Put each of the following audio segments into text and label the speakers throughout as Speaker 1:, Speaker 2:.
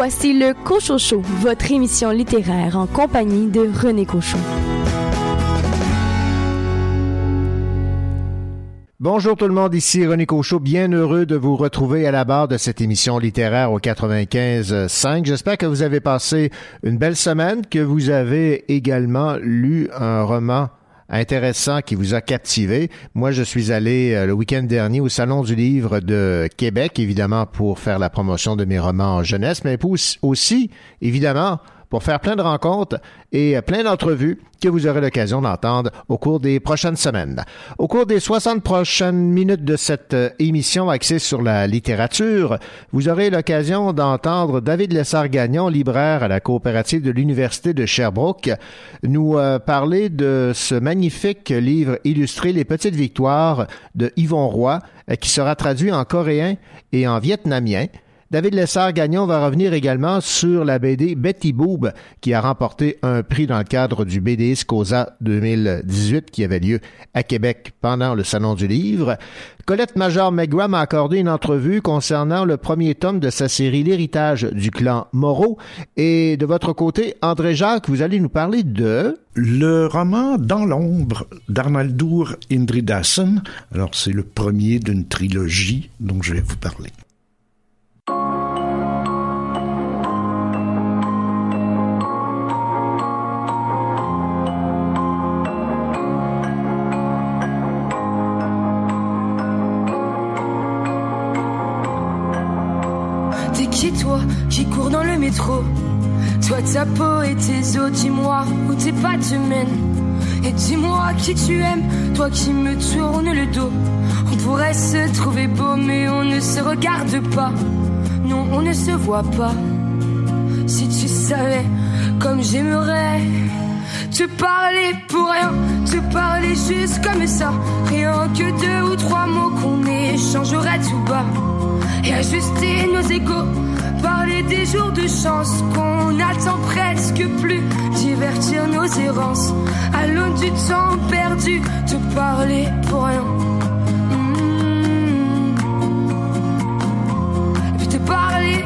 Speaker 1: Voici le Cochocho, votre émission littéraire en compagnie de René Cochon.
Speaker 2: Bonjour tout le monde, ici René Cochot, bien heureux de vous retrouver à la barre de cette émission littéraire au 95.5. J'espère que vous avez passé une belle semaine, que vous avez également lu un roman intéressant qui vous a captivé. Moi, je suis allé euh, le week-end dernier au Salon du Livre de Québec, évidemment pour faire la promotion de mes romans en jeunesse, mais aussi, évidemment, pour faire plein de rencontres et plein d'entrevues que vous aurez l'occasion d'entendre au cours des prochaines semaines. Au cours des 60 prochaines minutes de cette euh, émission axée sur la littérature, vous aurez l'occasion d'entendre David Lessard-Gagnon, libraire à la coopérative de l'Université de Sherbrooke, nous euh, parler de ce magnifique livre illustré Les Petites Victoires de Yvon Roy, euh, qui sera traduit en coréen et en vietnamien. David Lessard-Gagnon va revenir également sur la BD Betty Boob, qui a remporté un prix dans le cadre du BD Scosa 2018 qui avait lieu à Québec pendant le Salon du Livre. Colette Major McGrath m'a accordé une entrevue concernant le premier tome de sa série L'héritage du clan Moreau. Et de votre côté, André Jacques, vous allez nous parler de...
Speaker 3: Le roman Dans l'ombre d'Arnaldur Indridasen. Alors, c'est le premier d'une trilogie dont je vais vous parler.
Speaker 4: Toi, ta peau et tes os, dis-moi où tes pas te mènent. Et dis-moi qui tu aimes, toi qui me tournes le dos. On pourrait se trouver beau, mais on ne se regarde pas. Non, on ne se voit pas. Si tu savais comme j'aimerais te parler pour rien, te parler juste comme ça. Rien que deux ou trois mots qu'on échangerait tout bas. Et ajuster nos égaux Parler des jours de chance qu'on attend presque plus. Divertir nos errances à l'aune du temps perdu. Te parler pour rien. Mmh. Et puis te parler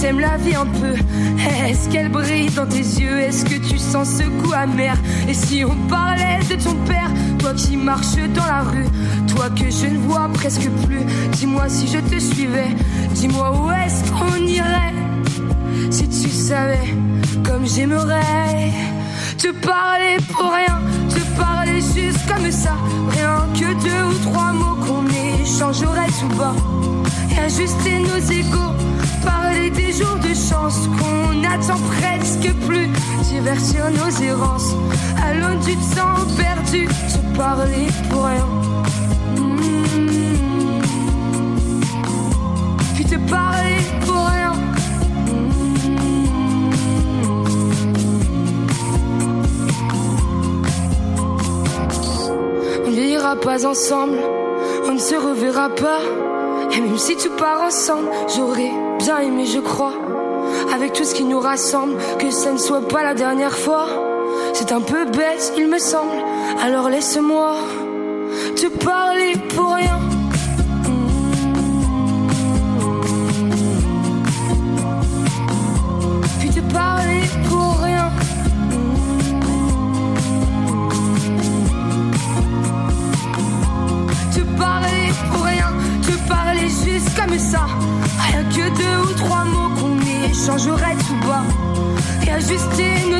Speaker 4: t'aimes la vie un peu. Est-ce qu'elle brille dans tes yeux? Est-ce que tu sens ce goût amer? Et si on parlait de ton père Toi qui marches dans la rue Toi que je ne vois presque plus Dis-moi si je te suivais. Dis-moi où est-ce qu'on irait? Si tu savais comme j'aimerais Te parler pour rien Te parler juste comme ça. Rien que deux ou trois mots qu'on échangerait Et ajuster nos égaux Parler des jours de chance qu'on attend presque plus. Divertir nos errances à du temps perdu. Se parler pour rien. Mmh. Puis te parler pour rien. Mmh. On vieillira pas ensemble, on ne se reverra pas. Et même si tu pars ensemble, j'aurai bien aimé, je crois. Avec tout ce qui nous rassemble, que ça ne soit pas la dernière fois. C'est un peu bête, il me semble. Alors laisse-moi te parler pour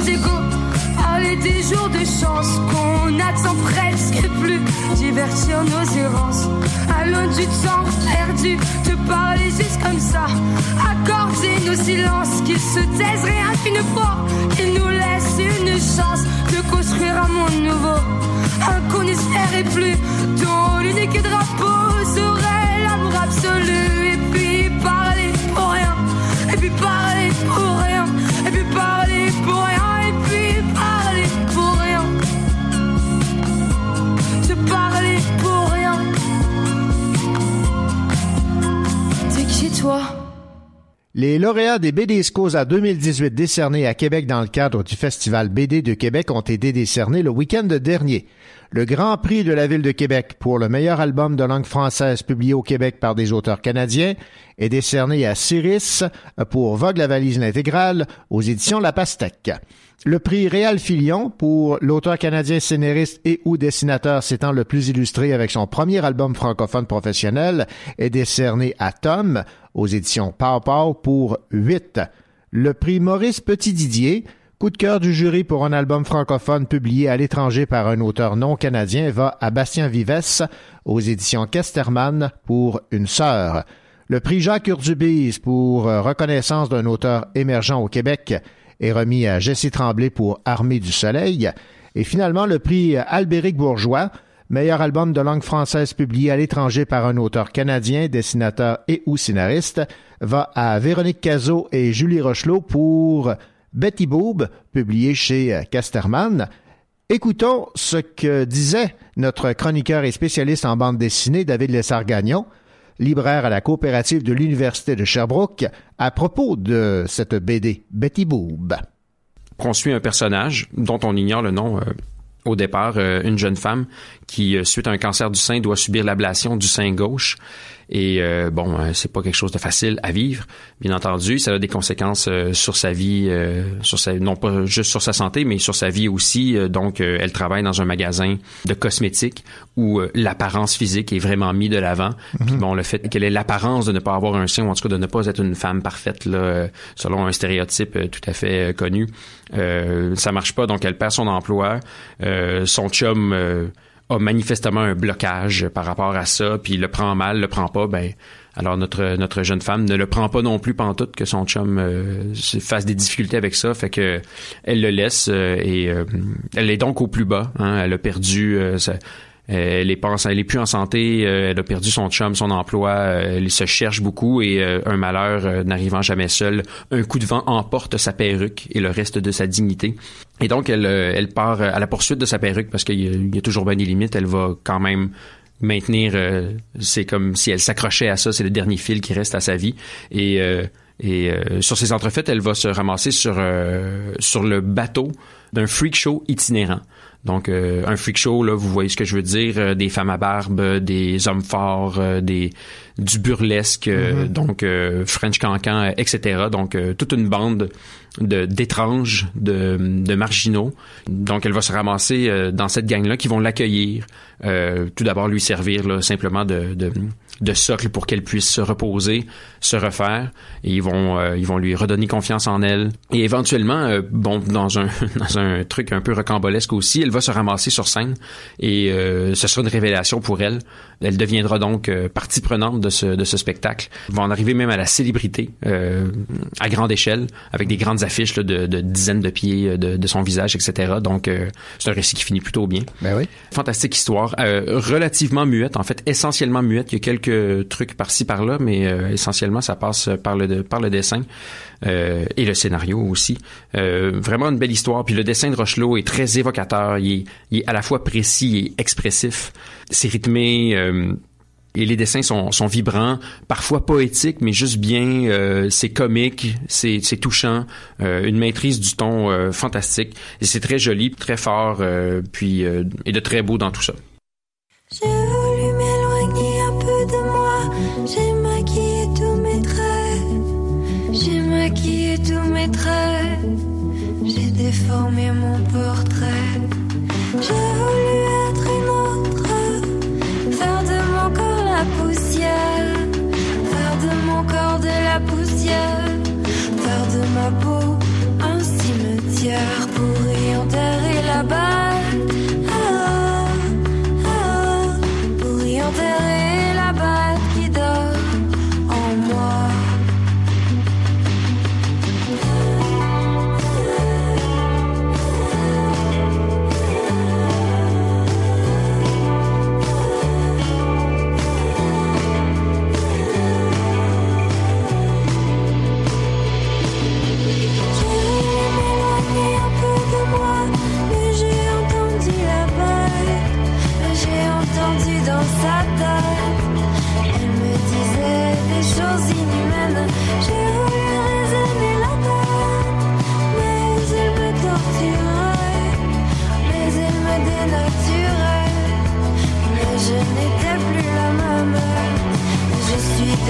Speaker 4: nos égaux. Parler des jours de chance qu'on attend presque plus. Divertir nos errances. L'aune du temps perdu. Te parler juste comme ça. Accorder nos silences. Qu'ils se taisent rien qu'une fois. Qu'ils nous laissent une chance de construire un monde nouveau. Un qu'on n'espérait plus. Dont l'unique drapeau
Speaker 2: Les lauréats des BD Scosa 2018 décernés à Québec dans le cadre du Festival BD de Québec ont été décernés le week-end dernier. Le Grand Prix de la Ville de Québec pour le meilleur album de langue française publié au Québec par des auteurs canadiens est décerné à Cyrus pour Vogue la valise l'intégrale aux éditions La Pastèque. Le prix Réal Filion pour l'auteur canadien scénariste et ou dessinateur s'étant le plus illustré avec son premier album francophone professionnel est décerné à Tom aux éditions Pau Pau pour 8. Le prix Maurice Petit-Didier, coup de cœur du jury pour un album francophone publié à l'étranger par un auteur non canadien, va à Bastien Vives aux éditions Kesterman pour Une sœur. Le prix Jacques Urdubise pour reconnaissance d'un auteur émergent au Québec est remis à Jessie Tremblay pour Armée du Soleil. Et finalement, le prix Albéric Bourgeois, meilleur album de langue française publié à l'étranger par un auteur canadien, dessinateur et ou scénariste, va à Véronique Cazot et Julie Rochelot pour Betty Boob, publié chez Casterman. Écoutons ce que disait notre chroniqueur et spécialiste en bande dessinée, David Lessard-Gagnon, libraire à la coopérative de l'Université de Sherbrooke, à propos de cette BD, Betty Boob.
Speaker 5: On suit un personnage dont on ignore le nom euh, au départ, euh, une jeune femme qui, euh, suite à un cancer du sein, doit subir l'ablation du sein gauche et euh, bon, euh, c'est pas quelque chose de facile à vivre, bien entendu. Ça a des conséquences euh, sur sa vie, sur sa, non pas juste sur sa santé, mais sur sa vie aussi. donc, elle travaille dans un magasin de cosmétiques où l'apparence physique est vraiment mise de l'avant. Mhm. bon, le fait qu'elle ait l'apparence de ne pas avoir un sein, ou en tout cas de ne pas être une femme parfaite, là, selon un stéréotype tout à fait connu, ça marche pas. Donc, elle perd son emploi. son chum a manifestement un blocage par rapport à ça, puis le prend mal, le prend pas, ben alors notre notre jeune femme ne le prend pas non plus pantoute que son chum euh, fasse des difficultés avec ça, fait que elle le laisse euh, et euh, elle est donc au plus bas. Hein, elle a perdu sa, elle est pas, plus en santé, elle a perdu son chum, son emploi, elle se cherche beaucoup et un malheur n'arrivant jamais seul, un coup de vent emporte sa perruque et le reste de sa dignité. Et donc, elle, euh, part euh, à la poursuite de sa perruque parce qu'il y, a toujours bien des. Elle va quand même maintenir. Euh, c'est comme si elle s'accrochait à ça. C'est le dernier fil qui reste à sa vie. Et, et sur ces entrefaites, elle va se ramasser sur sur le bateau d'un freak show itinérant. Donc, un freak show, là, vous voyez ce que je veux dire, des femmes à barbe, des hommes forts, des du burlesque, mm-hmm. donc French Cancan, etc. Donc, toute une bande d'étranges, de, de, marginaux. Donc, elle va se ramasser euh, dans cette gang-là qui vont l'accueillir. Euh, tout d'abord, lui servir là, simplement de, de, de socle pour qu'elle puisse se reposer, se refaire. Et ils vont, euh, ils vont lui redonner confiance en elle. Et éventuellement, euh, bon, dans un, dans un truc un peu rocambolesque aussi, elle va se ramasser sur scène et euh, ce sera une révélation pour elle. Elle deviendra donc partie prenante de ce, de ce spectacle. Ils vont en arriver même à la célébrité à grande échelle, avec des grandes affiches là, de, de, dizaines de pieds de, de, son visage, etc. Donc, c'est un récit qui finit plutôt bien.
Speaker 2: Ben oui.
Speaker 5: Fantastique histoire. relativement muette, en fait, essentiellement muette. Il y a quelques trucs par-ci par-là, mais euh, essentiellement ça passe par le dessin euh, et le scénario aussi. Euh, vraiment une belle histoire. Puis le dessin de Rochelot est très évocateur. Il est, à la fois précis et expressif. C'est rythmé. et les dessins sont, vibrants, parfois poétiques, mais juste bien. c'est comique, c'est touchant, une maîtrise du ton fantastique. Et c'est très joli, très fort, puis et de très beau dans tout ça.
Speaker 6: Un cimetière pour y enterrer la balle.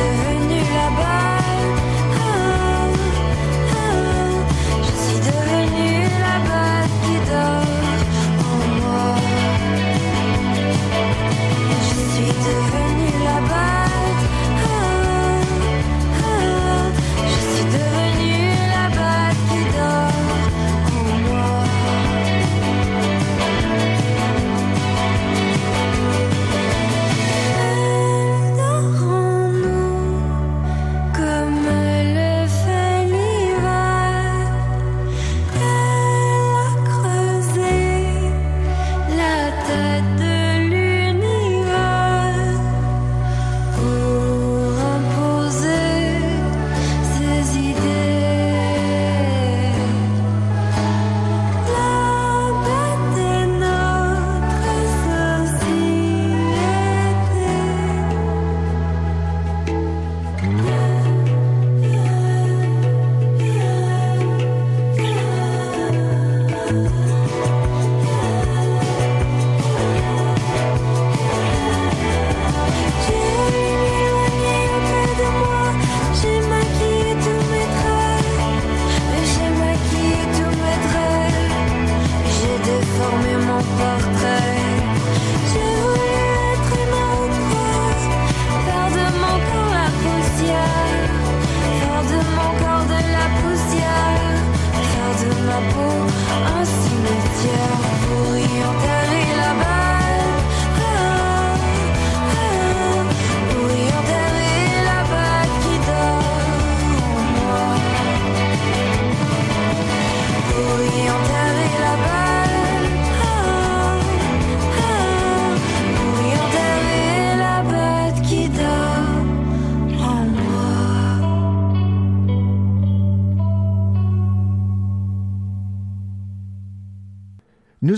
Speaker 6: your head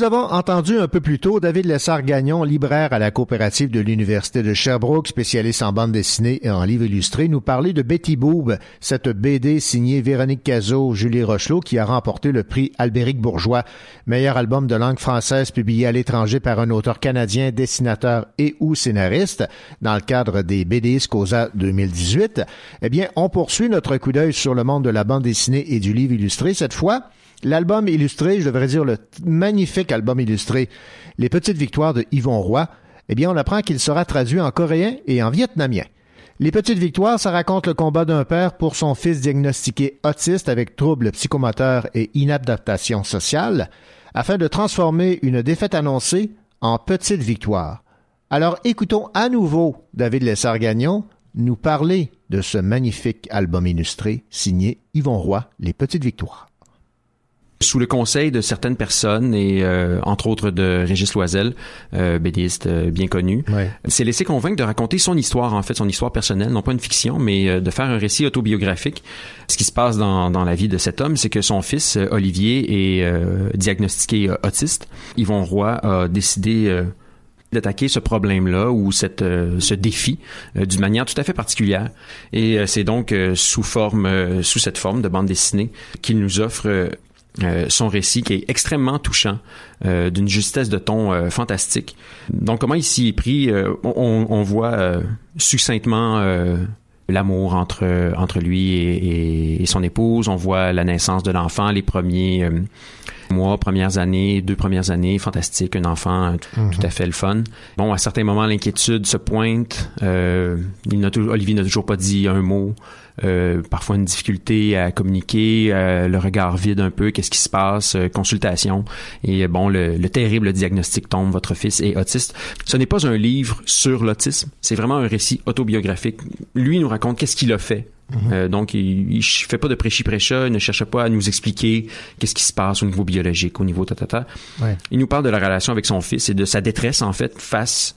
Speaker 2: Nous avons entendu un peu plus tôt David Lessard-Gagnon, libraire à la coopérative de l'Université de Sherbrooke, spécialiste en bande dessinée et en livres illustrés, nous parler de Betty Boob, cette BD signée Véronique Cazot, Julie Rochelot, qui a remporté le prix Albéric Bourgeois, meilleur album de langue française publié à l'étranger par un auteur canadien, dessinateur et ou scénariste, dans le cadre des BD Scosa 2018. Eh bien, on poursuit notre coup d'œil sur le monde de la bande dessinée et du livre illustré cette fois L'album illustré, je devrais dire le magnifique album illustré Les Petites Victoires de Yvon Roy, eh bien, on apprend qu'il sera traduit en coréen et en vietnamien. Les Petites Victoires, ça raconte le combat d'un père pour son fils diagnostiqué autiste avec troubles psychomoteurs et inadaptation sociale, afin de transformer une défaite annoncée en petite victoire. Alors écoutons à nouveau David Lessard-Gagnon nous parler de ce magnifique album illustré signé Yvon Roy, Les Petites Victoires
Speaker 5: sous le conseil de certaines personnes et euh, entre autres de Régis Loisel, euh, bédiste euh, bien connu, ouais. s'est laissé convaincre de raconter son histoire en fait, son histoire personnelle, non pas une fiction, mais euh, de faire un récit autobiographique. Ce qui se passe dans, dans la vie de cet homme, c'est que son fils Olivier est diagnostiqué autiste. Yvon Roy a décidé d'attaquer ce problème-là ou cette, euh, ce défi euh, d'une manière tout à fait particulière. Et euh, c'est donc sous forme, sous cette forme de bande dessinée qu'il nous offre euh, son récit qui est extrêmement touchant, euh, d'une justesse de ton euh, fantastique. Donc comment il s'y est pris, on, on, voit succinctement l'amour entre entre lui et, et, son épouse. On voit la naissance de l'enfant, les premiers mois, premières années, deux premières années, fantastique, un enfant mm-hmm. tout à fait le fun. Bon, à certains moments, l'inquiétude se pointe. il n'a Olivier n'a toujours pas dit un mot. Euh, parfois une difficulté à communiquer, euh, le regard vide un peu, qu'est-ce qui se passe, euh, consultation. Et bon, le, le, terrible diagnostic tombe, votre fils est autiste. Ce n'est pas un livre sur l'autisme, c'est vraiment un récit autobiographique. Lui nous raconte qu'est-ce qu'il a fait mhm. donc, il, il fait pas de prêchi-prêcha, il ne cherche pas à nous expliquer qu'est-ce qui se passe au niveau biologique, au niveau tatata. Ouais. Il nous parle de la relation avec son fils et de sa détresse, en fait, face,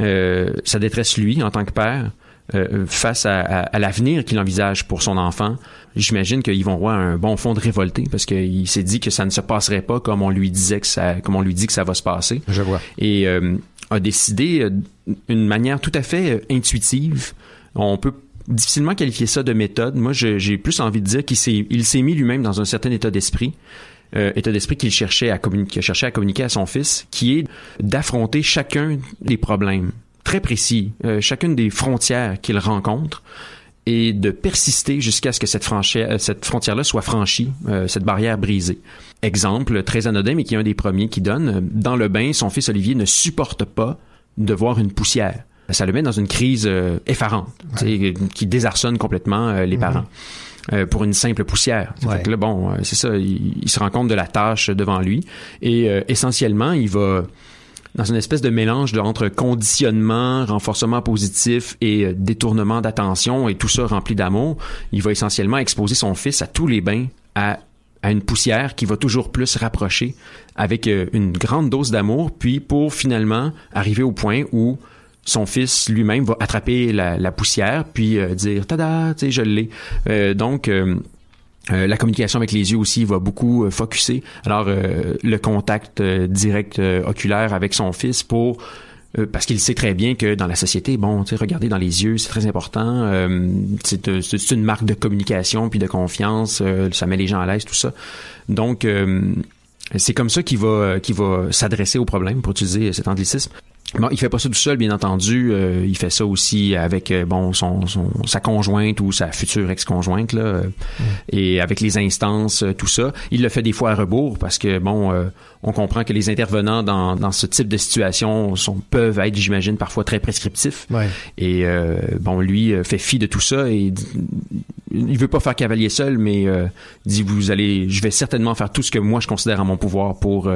Speaker 5: euh, sa détresse lui, en tant que père, euh, face à, à, à l'avenir qu'il envisage pour son enfant, j'imagine qu'ils vont avoir un bon fond de révolté parce qu'il s'est dit que ça ne se passerait pas comme on lui disait que ça, comme on lui dit que ça va se passer.
Speaker 2: Je vois.
Speaker 5: Et euh, a décidé euh, d'une manière tout à fait intuitive. On peut difficilement qualifier ça de méthode. Moi, j'ai plus envie de dire qu'il s'est, mis lui-même dans un certain état d'esprit. Euh, état d'esprit qu'il cherchait à communiquer, à son fils, qui est d'affronter chacun des problèmes très précis, euh, chacune des frontières qu'il rencontre et de persister jusqu'à ce que cette, euh, frontière-là soit franchie, cette barrière brisée. Exemple très anodin, mais qui est un des premiers qui donne, dans le bain, son fils Olivier ne supporte pas de voir une poussière. Ça le met dans une crise effarante, qui désarçonne complètement les mhm. parents. pour une simple poussière. Ouais. là, bon, c'est ça, il, il, se rend compte de la tâche devant lui et essentiellement, il va dans une espèce de mélange de, entre conditionnement, renforcement positif et euh, détournement d'attention et tout ça rempli d'amour, il va essentiellement exposer son fils à tous les bains, à, à une poussière qui va toujours plus rapprocher avec euh, une grande dose d'amour, puis pour finalement arriver au point où son fils lui-même va attraper la, la poussière puis euh, dire tada, tu sais je l'ai. Euh, donc euh, la communication avec les yeux aussi va beaucoup euh, focuser. Alors euh, le contact euh, direct oculaire avec son fils pour parce qu'il sait très bien que dans la société, bon, tu sais, regarder dans les yeux, c'est très important. c'est une marque de communication puis de confiance. ça met les gens à l'aise, tout ça. Donc c'est comme ça qu'il va qu'il va s'adresser au problème pour utiliser cet anglicisme. Bon, il fait pas ça tout seul, bien entendu. Euh, il fait ça aussi avec euh, bon son, son, sa conjointe ou sa future ex-conjointe là, euh, mm. et avec les instances, tout ça. Il le fait des fois à rebours parce que bon, on comprend que les intervenants dans, dans ce type de situation sont peuvent être, j'imagine, parfois très prescriptifs.
Speaker 2: Ouais.
Speaker 5: Et bon, lui fait fi de tout ça et il veut pas faire cavalier seul, mais dit vous allez, je vais certainement faire tout ce que moi je considère à mon pouvoir pour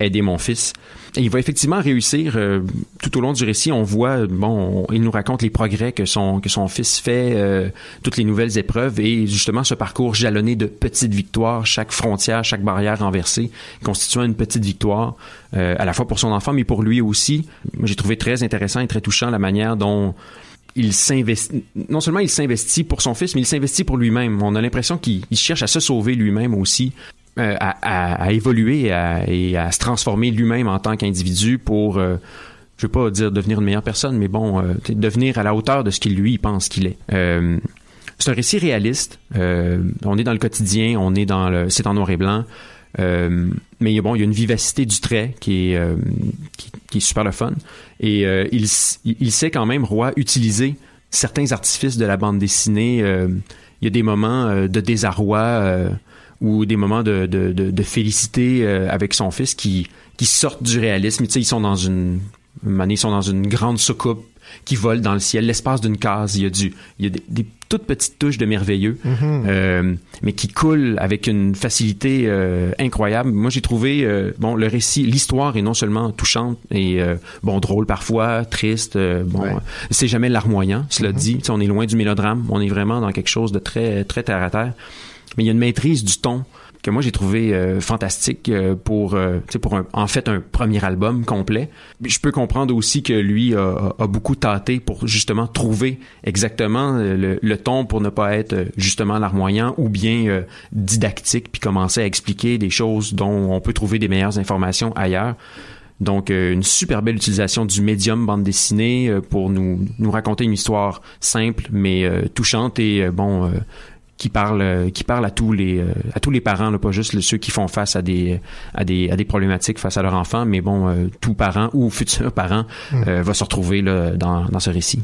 Speaker 5: aider mon fils. Et il va effectivement réussir euh, tout au long du récit. On voit, bon, il nous raconte les progrès que son que son fils fait, euh, toutes les nouvelles épreuves et justement ce parcours jalonné de petites victoires, chaque frontière, chaque barrière renversée constituant une petite victoire euh, à la fois pour son enfant mais pour lui aussi. J'ai trouvé très intéressant et très touchant la manière dont il s'investit, non seulement il s'investit pour son fils, mais il s'investit pour lui-même. On a l'impression qu'il cherche à se sauver lui-même aussi euh, à, évoluer et à, se transformer lui-même en tant qu'individu pour, euh, je veux pas dire devenir une meilleure personne, mais bon, euh, devenir à la hauteur de ce qu'il lui pense qu'il est. C'est un récit réaliste. on est dans le quotidien, on est dans le, c'est en noir et blanc. Mais bon, il y a une vivacité du trait qui est, qui, qui, est super le fun. Et il, il sait quand même, Roy, utiliser certains artifices de la bande dessinée. il y a des moments de désarroi ou des moments de, de, de, félicité euh, avec son fils qui, qui sortent du réalisme. Tu sais, ils sont dans une ils sont dans une grande soucoupe qui vole dans le ciel, l'espace d'une case. Il y a du, il y a des, des toutes petites touches de merveilleux,
Speaker 2: Mhm.
Speaker 5: euh, mais qui coulent avec une facilité euh, incroyable. Moi, j'ai trouvé euh, bon le récit, l'histoire est non seulement touchante et bon drôle parfois, triste. bon,
Speaker 2: Ouais.
Speaker 5: c'est jamais larmoyant. Cela dit, Tu sais, on est loin du mélodrame. On est vraiment dans quelque chose de très très terre à terre. Mais il y a une maîtrise du ton que moi j'ai trouvé euh, fantastique euh, pour euh, pour un- en fait un premier album complet. Je peux comprendre aussi que lui a, a- beaucoup tâté pour justement trouver exactement euh, le, le ton pour ne pas être euh, justement larmoyant ou bien euh, didactique puis commencer à expliquer des choses dont on peut trouver des meilleures informations ailleurs. Donc, une super belle utilisation du médium bande dessinée pour nous, nous raconter une histoire simple mais touchante et bon qui parle euh, qui parle à tous les euh, à tous les parents là, pas juste ceux qui font face à des à des à des problématiques face à leur enfant mais bon euh, tout parent ou futur parent euh, va se retrouver là, dans dans ce récit.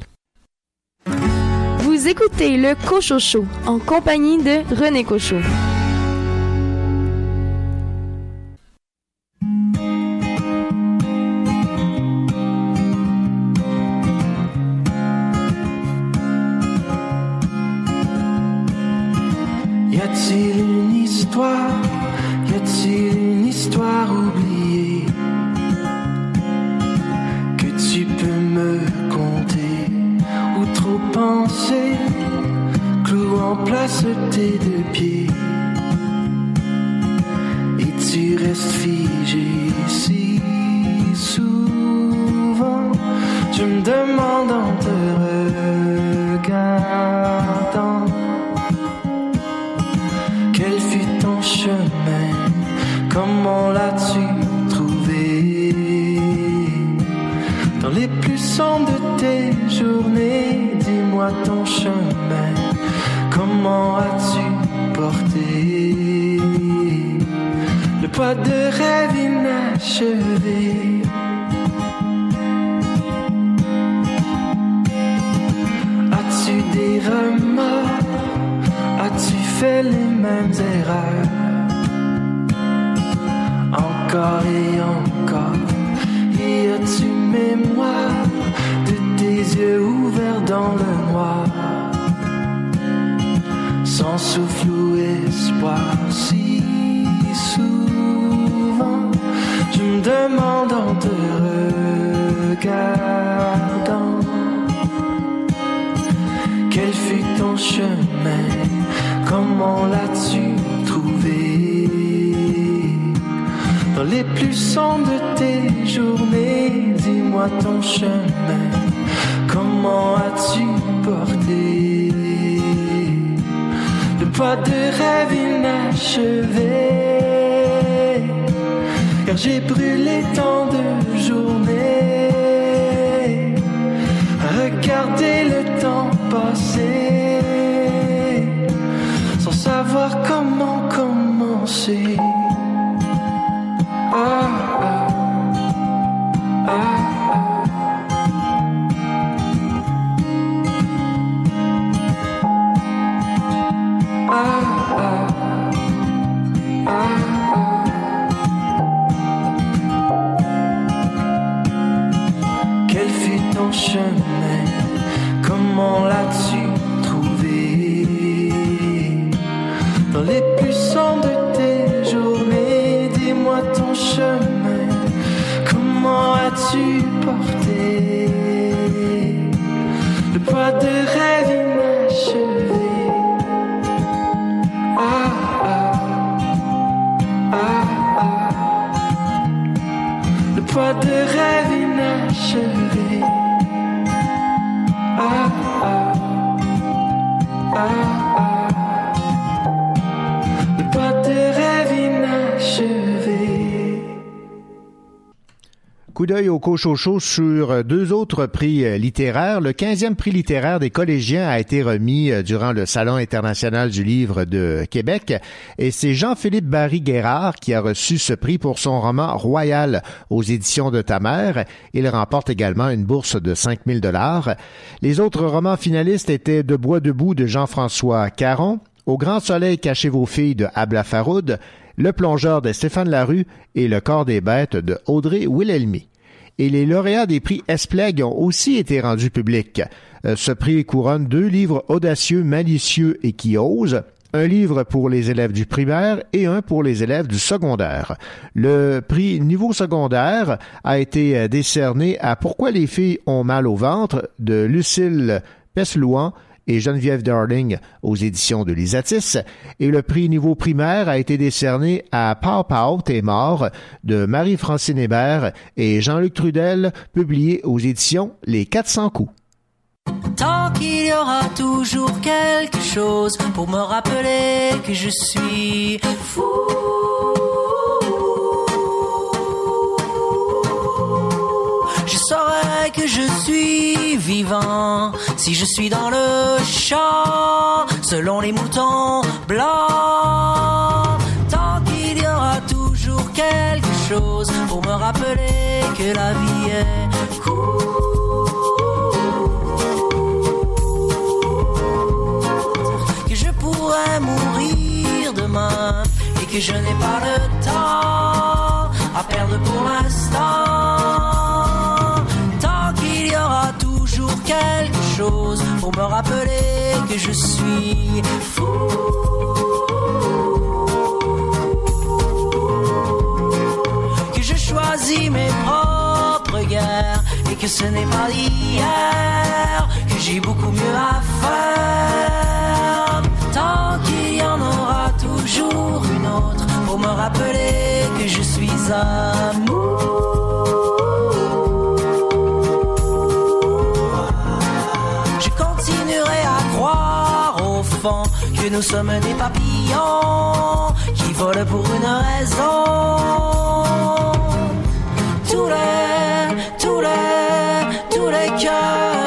Speaker 1: Vous écoutez le Cocho Show en compagnie de René Cocho.
Speaker 7: A-t-il une histoire? Y a-t-il une histoire oubliée? Que tu peux me conter Ou trop penser? Clou en place tes deux pieds. Et tu restes figé si souvent. Je me demande en te regardant Comment l'as-tu trouvé? Dans les plus sombres de tes journées Dis-moi ton chemin. Comment as-tu porté? Le poids de rêve inachevé. As-tu des remords? As-tu fait les mêmes erreurs? Encore et encore. Et as-tu mémoire De tes yeux ouverts dans le noir? Sans souffle ou espoir Si souvent Je me demande en te regardant quel fut ton chemin? Comment l'as-tu Les plus sombres de tes journées Dis-moi ton chemin. Comment as-tu porté? Le poids de rêve inachevé. Car j'ai brûlé tant de journées
Speaker 2: Cochocho sur deux autres prix euh, littéraires. Le 15e prix littéraire des collégiens a été remis euh, durant le Salon international du livre de Québec et c'est Jean-Philippe Barry-Guérard qui a reçu ce prix pour son roman Royal aux éditions de ta mère. Il remporte également une bourse de 5000 dollars. Les autres romans finalistes étaient De bois debout de Jean-François Caron, Au grand soleil cachez vos filles de Abla Faroud, le plongeur de Stéphane Larue et Le corps des bêtes de Audrey Wilhelmy. Et les lauréats des prix Espleg ont aussi été rendus publics. Euh, ce prix couronne deux livres audacieux, malicieux et qui osent, un livre pour les élèves du primaire et un pour les élèves du secondaire. Le prix niveau secondaire a été euh, décerné à Pourquoi les filles ont mal au ventre de Lucille Peslouan et Geneviève Darling aux éditions de Lisatis. Et le prix niveau primaire a été décerné à Pau Pau, T'es mort de Marie-Francine Hébert et Jean-Luc Trudel, publié aux éditions Les 400 coups.
Speaker 8: Tant qu'il y aura toujours quelque chose pour me rappeler que je suis fou. Je saurai que je suis vivant si je suis dans le champ selon les moutons blancs. Tant qu'il y aura toujours quelque chose pour me rappeler que la vie est courte. Que je pourrais mourir demain et que je n'ai pas le temps à perdre pour l'instant. Toujours quelque chose pour me rappeler que je suis fou. Que je choisis mes propres guerres et que ce n'est pas d'hier que j'ai beaucoup mieux à faire. Tant qu'il y en aura toujours une autre pour me rappeler que je suis amour. Que nous sommes des papillons qui volent pour une raison. Tous les, tous les, tous les cœurs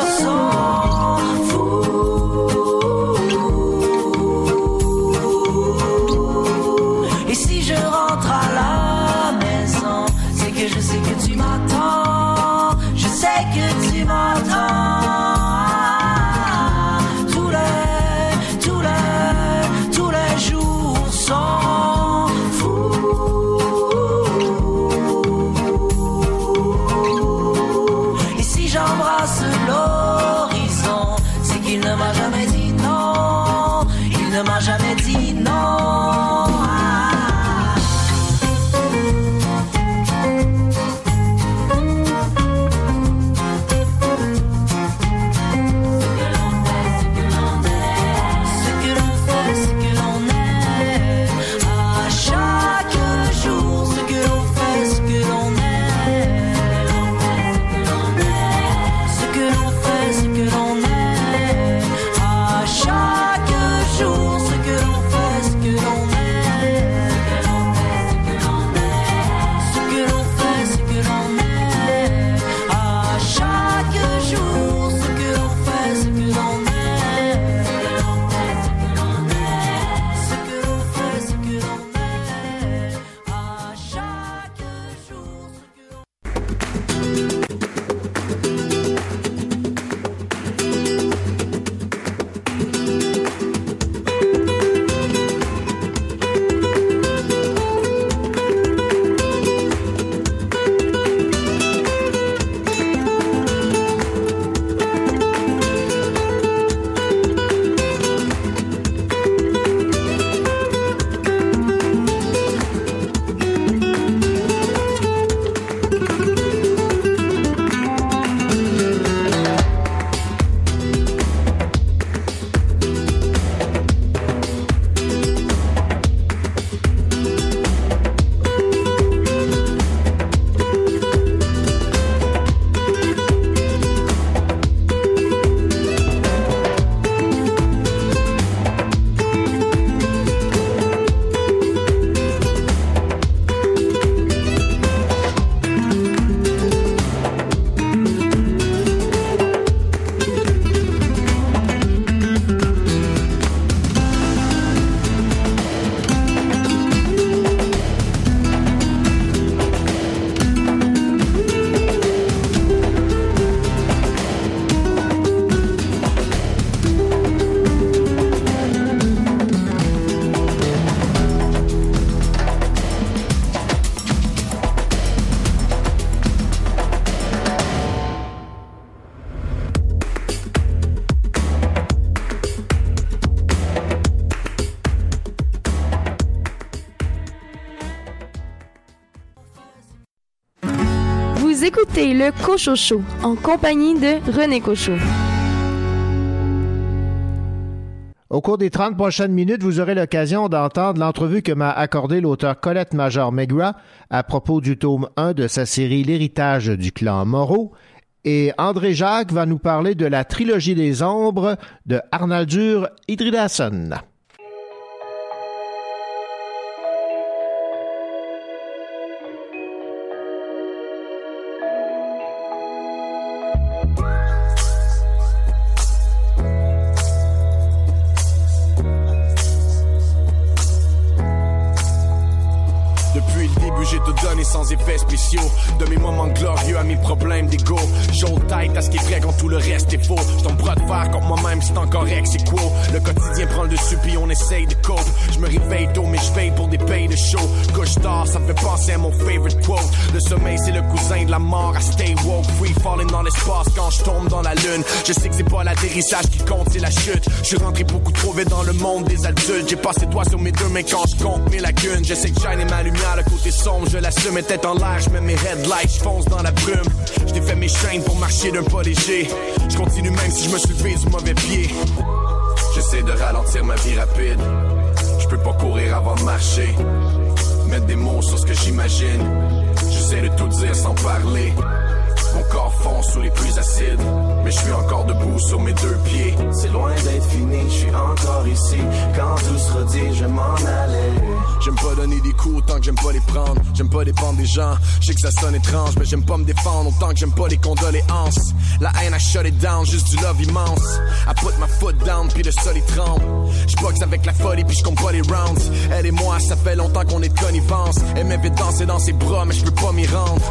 Speaker 1: Écoutez le Cochocho en compagnie de René Cochot.
Speaker 2: Au cours des 30 prochaines minutes, vous aurez l'occasion d'entendre l'entrevue que m'a accordée l'auteur Colette Major Megra à propos du tome 1 de sa série L'héritage du clan Moreau. Et André Jacques va nous parler de la trilogie des ombres de Arnaldur Idridason.
Speaker 9: Effets spéciaux. De mes moments glorieux à mes problèmes d'ego. J'ôle tête à ce qui est vrai quand tout le reste est faux. J't'en bras de fer contre moi-même, c'est encore c'est quoi. Le quotidien prend le dessus puis on essaye de cope. Je me réveille tôt mais je pour des pays de show. Couche tard, ça me fait penser à mon favorite quote. Le sommeil c'est le cousin de la mort à stay woke. Free falling dans l'espace quand je tombe dans la lune. Je sais que c'est pas l'atterrissage qui compte, c'est la chute. Je suis rentré beaucoup trop vite dans le monde des adultes. J'ai passé toi sur mes deux mains quand je compte mes lacunes. Je sais que shine ma lumière, le côté sombre, je l'assume mes têtes en l'air, je mets mes headlights, je fonce dans la brume. Je fait mes chaînes pour marcher d'un pas léger. Je continue même si je me suis levé du mauvais pied. J'essaie de ralentir ma vie rapide. Je peux pas courir avant de marcher. Mettre des mots sur ce que j'imagine. J'essaie de tout dire sans parler. Sous les acides. Mais je suis encore debout sur mes deux pieds.
Speaker 7: C'est loin d'être fini, je suis encore ici. Quand tout sera dit, je m'en allais.
Speaker 9: J'aime pas donner des coups autant que j'aime pas les prendre. J'aime pas dépendre des gens. Je sais que ça sonne étrange, mais j'aime pas me défendre autant que j'aime pas les condoléances. La haine a shut it down, juste du love immense. I put ma foot down, puis le sol il tremble. J'boxe avec la folie, puis j'compte pas les rounds. Elle et moi, ça fait longtemps qu'on est de connivence. Elle m'invite danser dans ses bras, mais je peux pas m'y rendre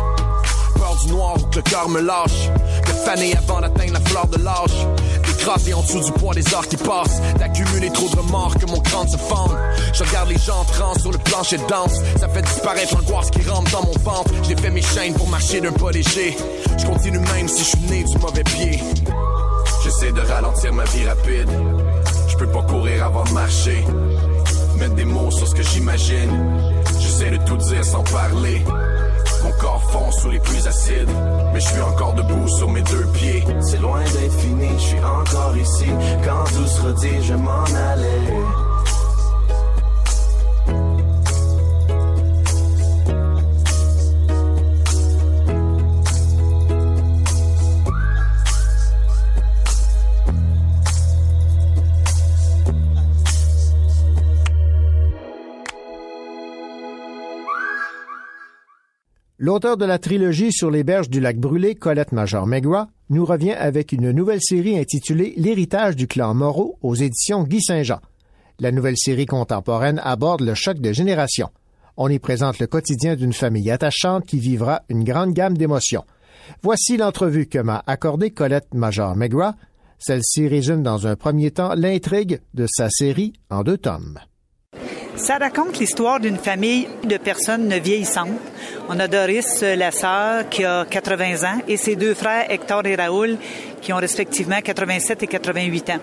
Speaker 9: peur du noir ou que le cœur me lâche. De faner avant d'atteindre la fleur de l'âge. D'écraser en dessous du poids des heures qui passent. D'accumuler trop de remords que mon crâne se fende. Je regarde les gens trans sur le plancher de danse. Ça fait disparaître l'angoisse qui rentre dans mon ventre. J'ai fait mes chaînes pour marcher d'un pas léger. Je continue même si je suis né du mauvais pied. J'essaie de ralentir ma vie rapide. Je peux pas courir avant de marcher. Mettre des mots sur ce que j'imagine. J'essaie de tout dire sans parler. Corps fond sous les pluies acides. Mais je suis encore debout sur mes deux pieds.
Speaker 7: C'est loin d'être fini, je suis encore ici. Quand tout sera dit, je m'en allais.
Speaker 2: L'auteur de la trilogie sur les berges du lac brûlé, Colette Major Megua, nous revient avec une nouvelle série intitulée L'héritage du clan Moreau aux éditions Guy Saint-Jean. La nouvelle série contemporaine aborde le choc de génération. On y présente le quotidien d'une famille attachante qui vivra une grande gamme d'émotions. Voici l'entrevue que m'a accordée Colette Major Megua. Celle-ci résume dans un premier temps l'intrigue de sa série en deux tomes.
Speaker 10: Ça raconte l'histoire d'une famille de personnes vieillissantes. On a Doris, la sœur, qui a 80 ans, et ses deux frères, Hector et Raoul, qui ont respectivement 87 et 88 ans.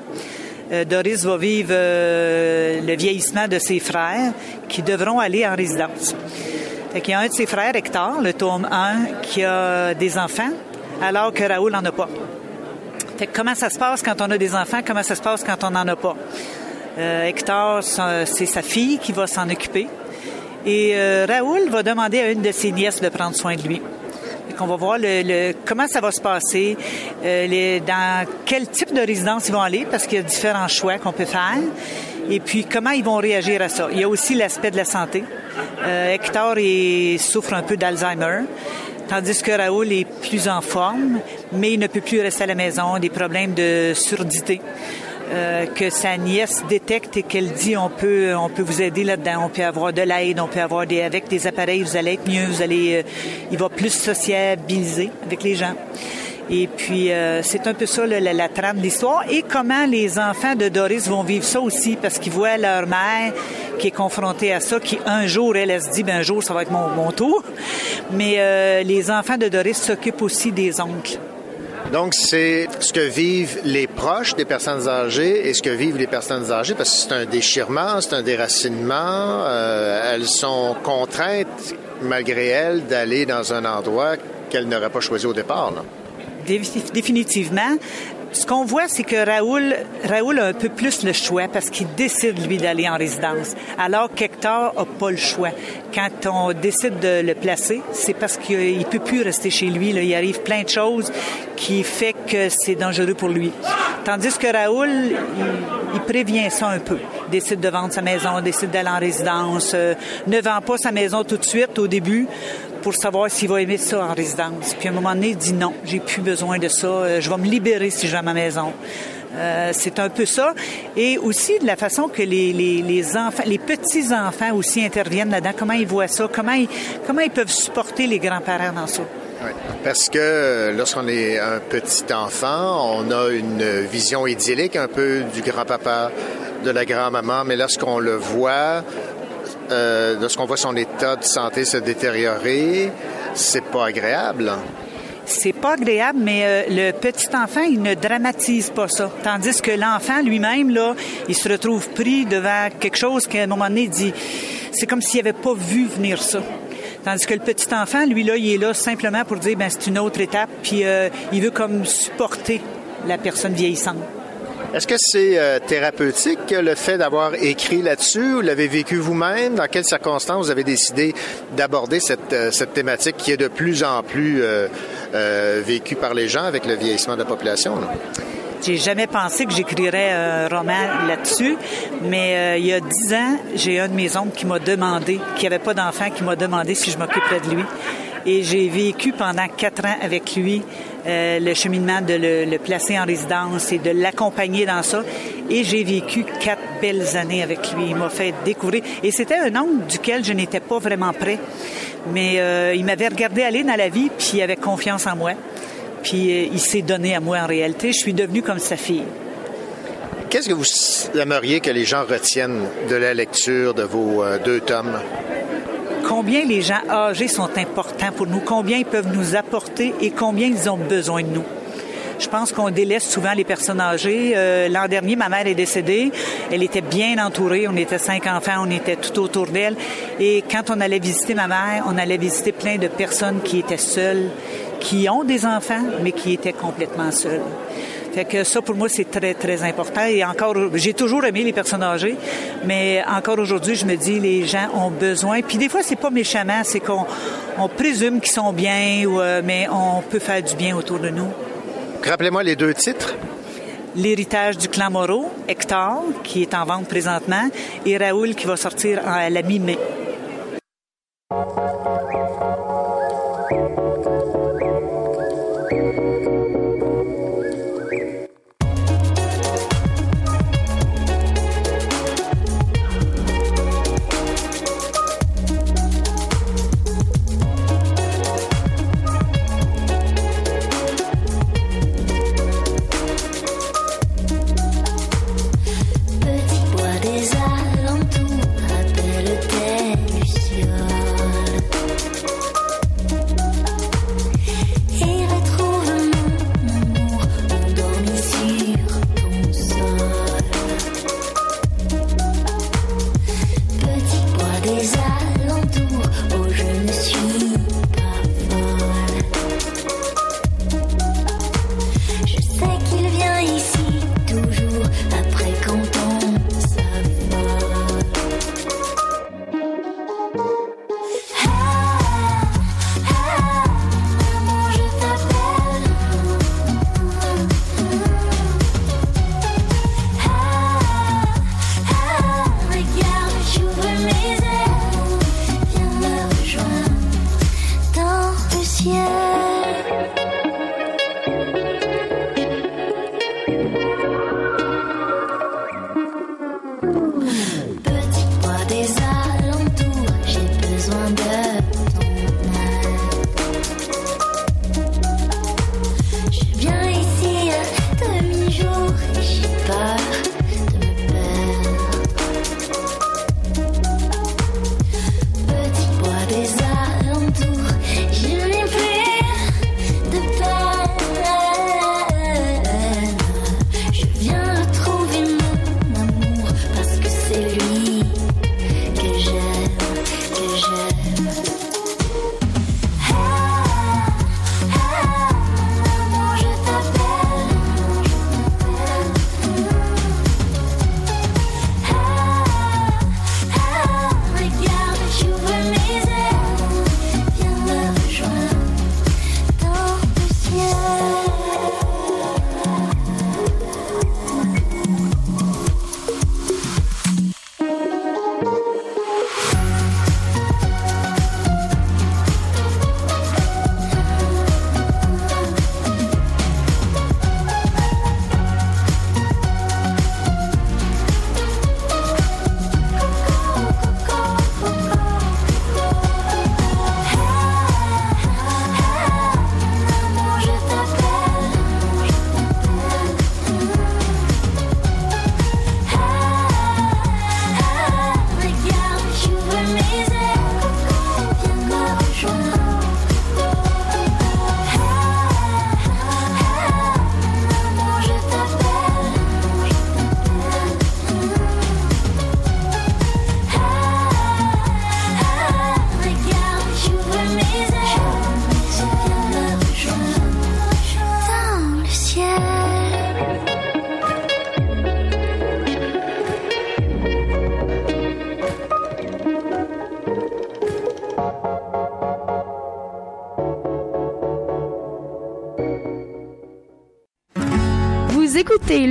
Speaker 10: Euh, Doris va vivre euh, le vieillissement de ses frères qui devront aller en résidence. Il y a un de ses frères, Hector, le tome 1, qui a des enfants, alors que Raoul n'en a pas. comment ça se passe quand on a des enfants, comment ça se passe quand on n'en a pas? Euh, Hector, c'est sa fille qui va s'en occuper. Et euh, Raoul va demander à une de ses nièces de prendre soin de lui. Et qu'on va voir le, comment ça va se passer, euh, les, dans quel type de résidence ils vont aller, parce qu'il y a différents choix qu'on peut faire. Et puis comment ils vont réagir à ça. Il y a aussi l'aspect de la santé. Euh, Hector souffre un peu d'Alzheimer tandis que Raoul est plus en forme, mais il ne peut plus rester à la maison, des problèmes de surdité. Euh, que sa nièce détecte et qu'elle dit on peut on peut vous aider là-dedans, on peut avoir de l'aide, on peut avoir des avec des appareils, vous allez être mieux, vous allez euh, il va plus sociabiliser avec les gens. Et puis, euh, c'est un peu ça la, la, trame de l'histoire. Et comment les enfants de Doris vont vivre ça aussi, parce qu'ils voient leur mère qui est confrontée à ça, qui un jour, elle, elle se dit, ben un jour, ça va être mon, mon tour. Mais les enfants de Doris s'occupent aussi des oncles.
Speaker 2: Donc, c'est ce que vivent les proches des personnes âgées et ce que vivent les personnes âgées, parce que c'est un déchirement, c'est un déracinement. Euh, elles sont contraintes malgré elle, d'aller dans un endroit qu'elle n'aurait pas choisi au départ.
Speaker 10: Définitivement. Ce qu'on voit, c'est que Raoul, Raoul a un peu plus le choix parce qu'il décide, lui, d'aller en résidence. Alors qu'Hector n'a pas le choix. Quand on décide de le placer, c'est parce qu'il ne peut plus rester chez lui. Il arrive plein de choses qui fait que c'est dangereux pour lui. Tandis que Raoul, il, il, prévient ça un peu. Décide de vendre sa maison, décide d'aller en résidence, euh, ne vend pas sa maison tout de suite au début pour savoir s'il va aimer ça en résidence. Puis à un moment donné, il dit non, j'ai plus besoin de ça, euh, je vais me libérer si je vais à ma maison. Euh, c'est un peu ça. Et aussi de la façon que les, les, enfants, les petits-enfants aussi interviennent là-dedans, comment ils voient ça, comment ils, comment ils peuvent supporter les grands-parents dans ça.
Speaker 2: Oui, parce que lorsqu'on est un petit enfant, on a une vision idyllique un peu du grand-papa, de la grand-maman, mais lorsqu'on le voit, euh, lorsqu'on voit son état de santé se détériorer, c'est pas agréable.
Speaker 10: C'est pas agréable, mais euh, le petit enfant, il ne dramatise pas ça. Tandis que l'enfant lui-même, là, il se retrouve pris devant quelque chose qu'à un moment donné, il dit, c'est comme s'il n'avait pas vu venir ça. Tandis que le petit enfant, lui, là, il est là simplement pour dire, ben c'est une autre étape, puis euh, il veut comme supporter la personne vieillissante.
Speaker 2: Est-ce que c'est euh, thérapeutique le fait d'avoir écrit là-dessus? Vous l'avez vécu vous-même? Dans quelles circonstances vous avez décidé d'aborder cette, euh, thématique qui est de plus en plus euh, euh, vécue par les gens avec le vieillissement de la population?
Speaker 10: J'ai jamais pensé que j'écrirais un roman là-dessus, mais euh, il y a dix ans, j'ai un de mes oncles qui m'a demandé, qui n'avait pas d'enfant, qui m'a demandé si je m'occuperais de lui. Et j'ai vécu pendant quatre ans avec lui euh, le cheminement de le, le, placer en résidence et de l'accompagner dans ça. Et j'ai vécu quatre belles années avec lui. Il m'a fait découvrir. Et c'était un oncle duquel je n'étais pas vraiment prêt. Mais euh, il m'avait regardé aller dans la vie, puis il avait confiance en moi. Puis euh, il s'est donné à moi en réalité. Je suis devenue comme sa fille.
Speaker 2: Qu'est-ce que vous aimeriez que les gens retiennent de la lecture de vos deux tomes?
Speaker 10: Combien les gens âgés sont importants pour nous, combien ils peuvent nous apporter et combien ils ont besoin de nous. Je pense qu'on délaisse souvent les personnes âgées. Euh, L'an dernier, ma mère est décédée. Elle était bien entourée. On était cinq enfants. On était tout autour d'elle. Et quand on allait visiter ma mère, on allait visiter plein de personnes qui étaient seules, qui ont des enfants, mais qui étaient complètement seules. Fait que ça, pour moi, c'est très, très important. Et encore, j'ai toujours aimé les personnes âgées, mais encore aujourd'hui, je me dis, les gens ont besoin. Puis des fois, c'est pas méchamment, c'est qu'on on présume qu'ils sont bien, ou, euh, mais on peut faire du bien autour de nous.
Speaker 2: Rappelez-moi les deux titres.
Speaker 10: L'héritage du clan Moreau, Hector, qui est en vente présentement, et Raoul, qui va sortir à la mi-mai.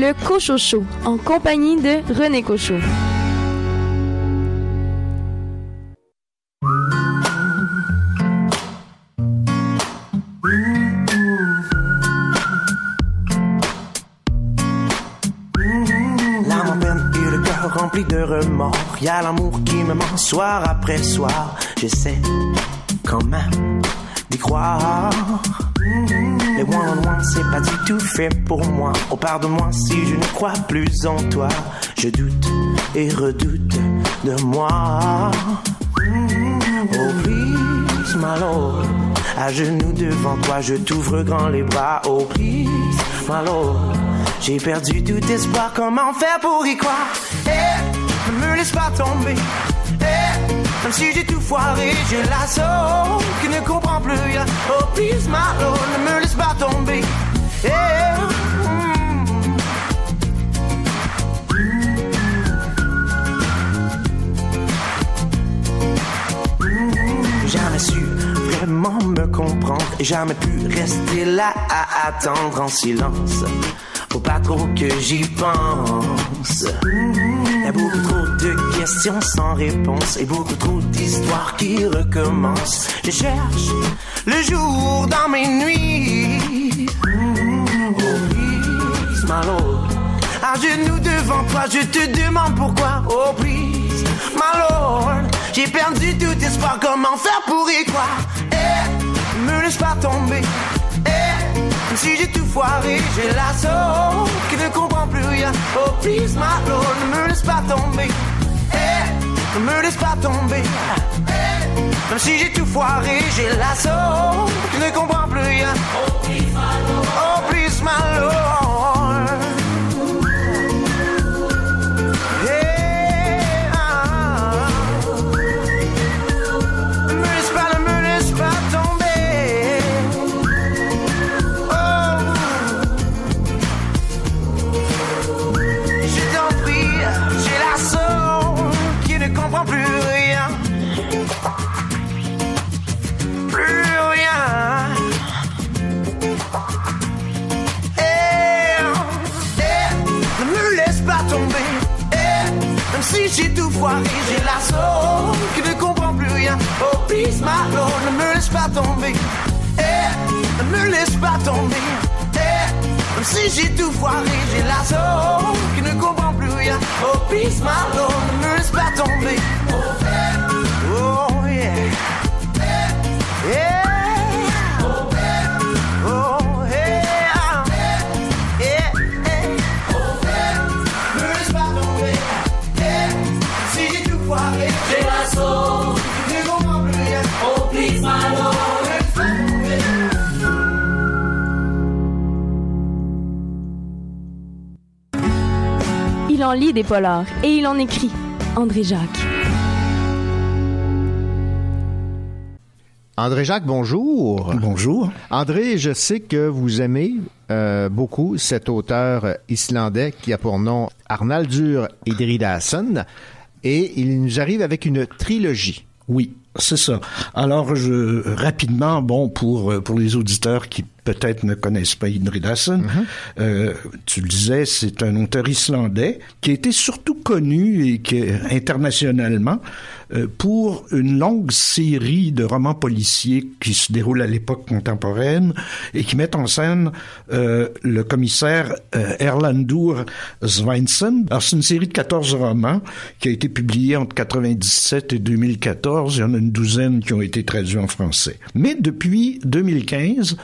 Speaker 1: Le Cochocho en compagnie de René Cochot.
Speaker 11: Rempli de remords. Y a l'amour qui me ment soir après soir. J'essaie quand même d'y croire. One on one, c'est pas du tout fait pour moi. Oh, pardonne-moi si je ne crois plus en toi. Je doute et redoute de moi. Oh, please, my lord. À genoux devant toi, je t'ouvre grand les bras. Oh, please, my lord. J'ai perdu tout espoir, comment faire pour y croire? Eh, ne me laisse pas tomber. Même si j'ai tout foiré, j'ai l'assaut qui ne comprend plus rien. Oh, please, lord, ne me laisse pas tomber. Jamais su vraiment me comprendre et jamais pu rester là à attendre en silence. Faut pas trop que j'y pense. Questions sans réponse et beaucoup trop d'histoires qui recommencent. Je cherche le jour dans mes nuits. Oh please, my. À genoux devant toi, je te demande pourquoi. Oh please, my lord. J'ai perdu tout espoir, comment faire pour y croire? Eh, me laisse pas tomber. Eh, si j'ai tout foiré, j'ai l'assaut qui ne comprend plus rien. Oh please, my lord, me laisse pas tomber. Ne me laisse pas tomber. Même si j'ai tout foiré, j'ai l'assaut qui ne comprend plus rien. Oh please, my. Si j'ai tout foiré, j'ai l'assaut qui ne comprend plus rien. Oh, please, my lord, ne me laisse pas tomber. Eh, ne me laisse pas tomber. Eh, si j'ai tout foiré, j'ai l'assaut qui ne comprend plus rien. Oh, please, my lord, ne me laisse pas tomber. Oh, yeah. Yeah.
Speaker 1: En lit des polars et il en écrit. André Jacques.
Speaker 2: André Jacques, bonjour.
Speaker 3: Bonjour.
Speaker 2: André, je sais que vous aimez euh, beaucoup cet auteur islandais qui a pour nom Arnaldur Idridason et il nous arrive avec une trilogie.
Speaker 3: Oui, c'est ça. Alors, je rapidement, bon, pour pour les auditeurs qui peut-être ne connaissent pas Indridason, euh, tu le disais, c'est un auteur islandais qui a été surtout connu et qui internationalement euh, pour une longue série de romans policiers qui se déroulent à l'époque contemporaine et qui mettent en scène euh, le commissaire euh, Erlandur Svensson. Alors, c'est une série de 14 romans qui a été publiée entre 97 et 2014. Il y en a une douzaine qui ont été traduits en français. Mais depuis 2015,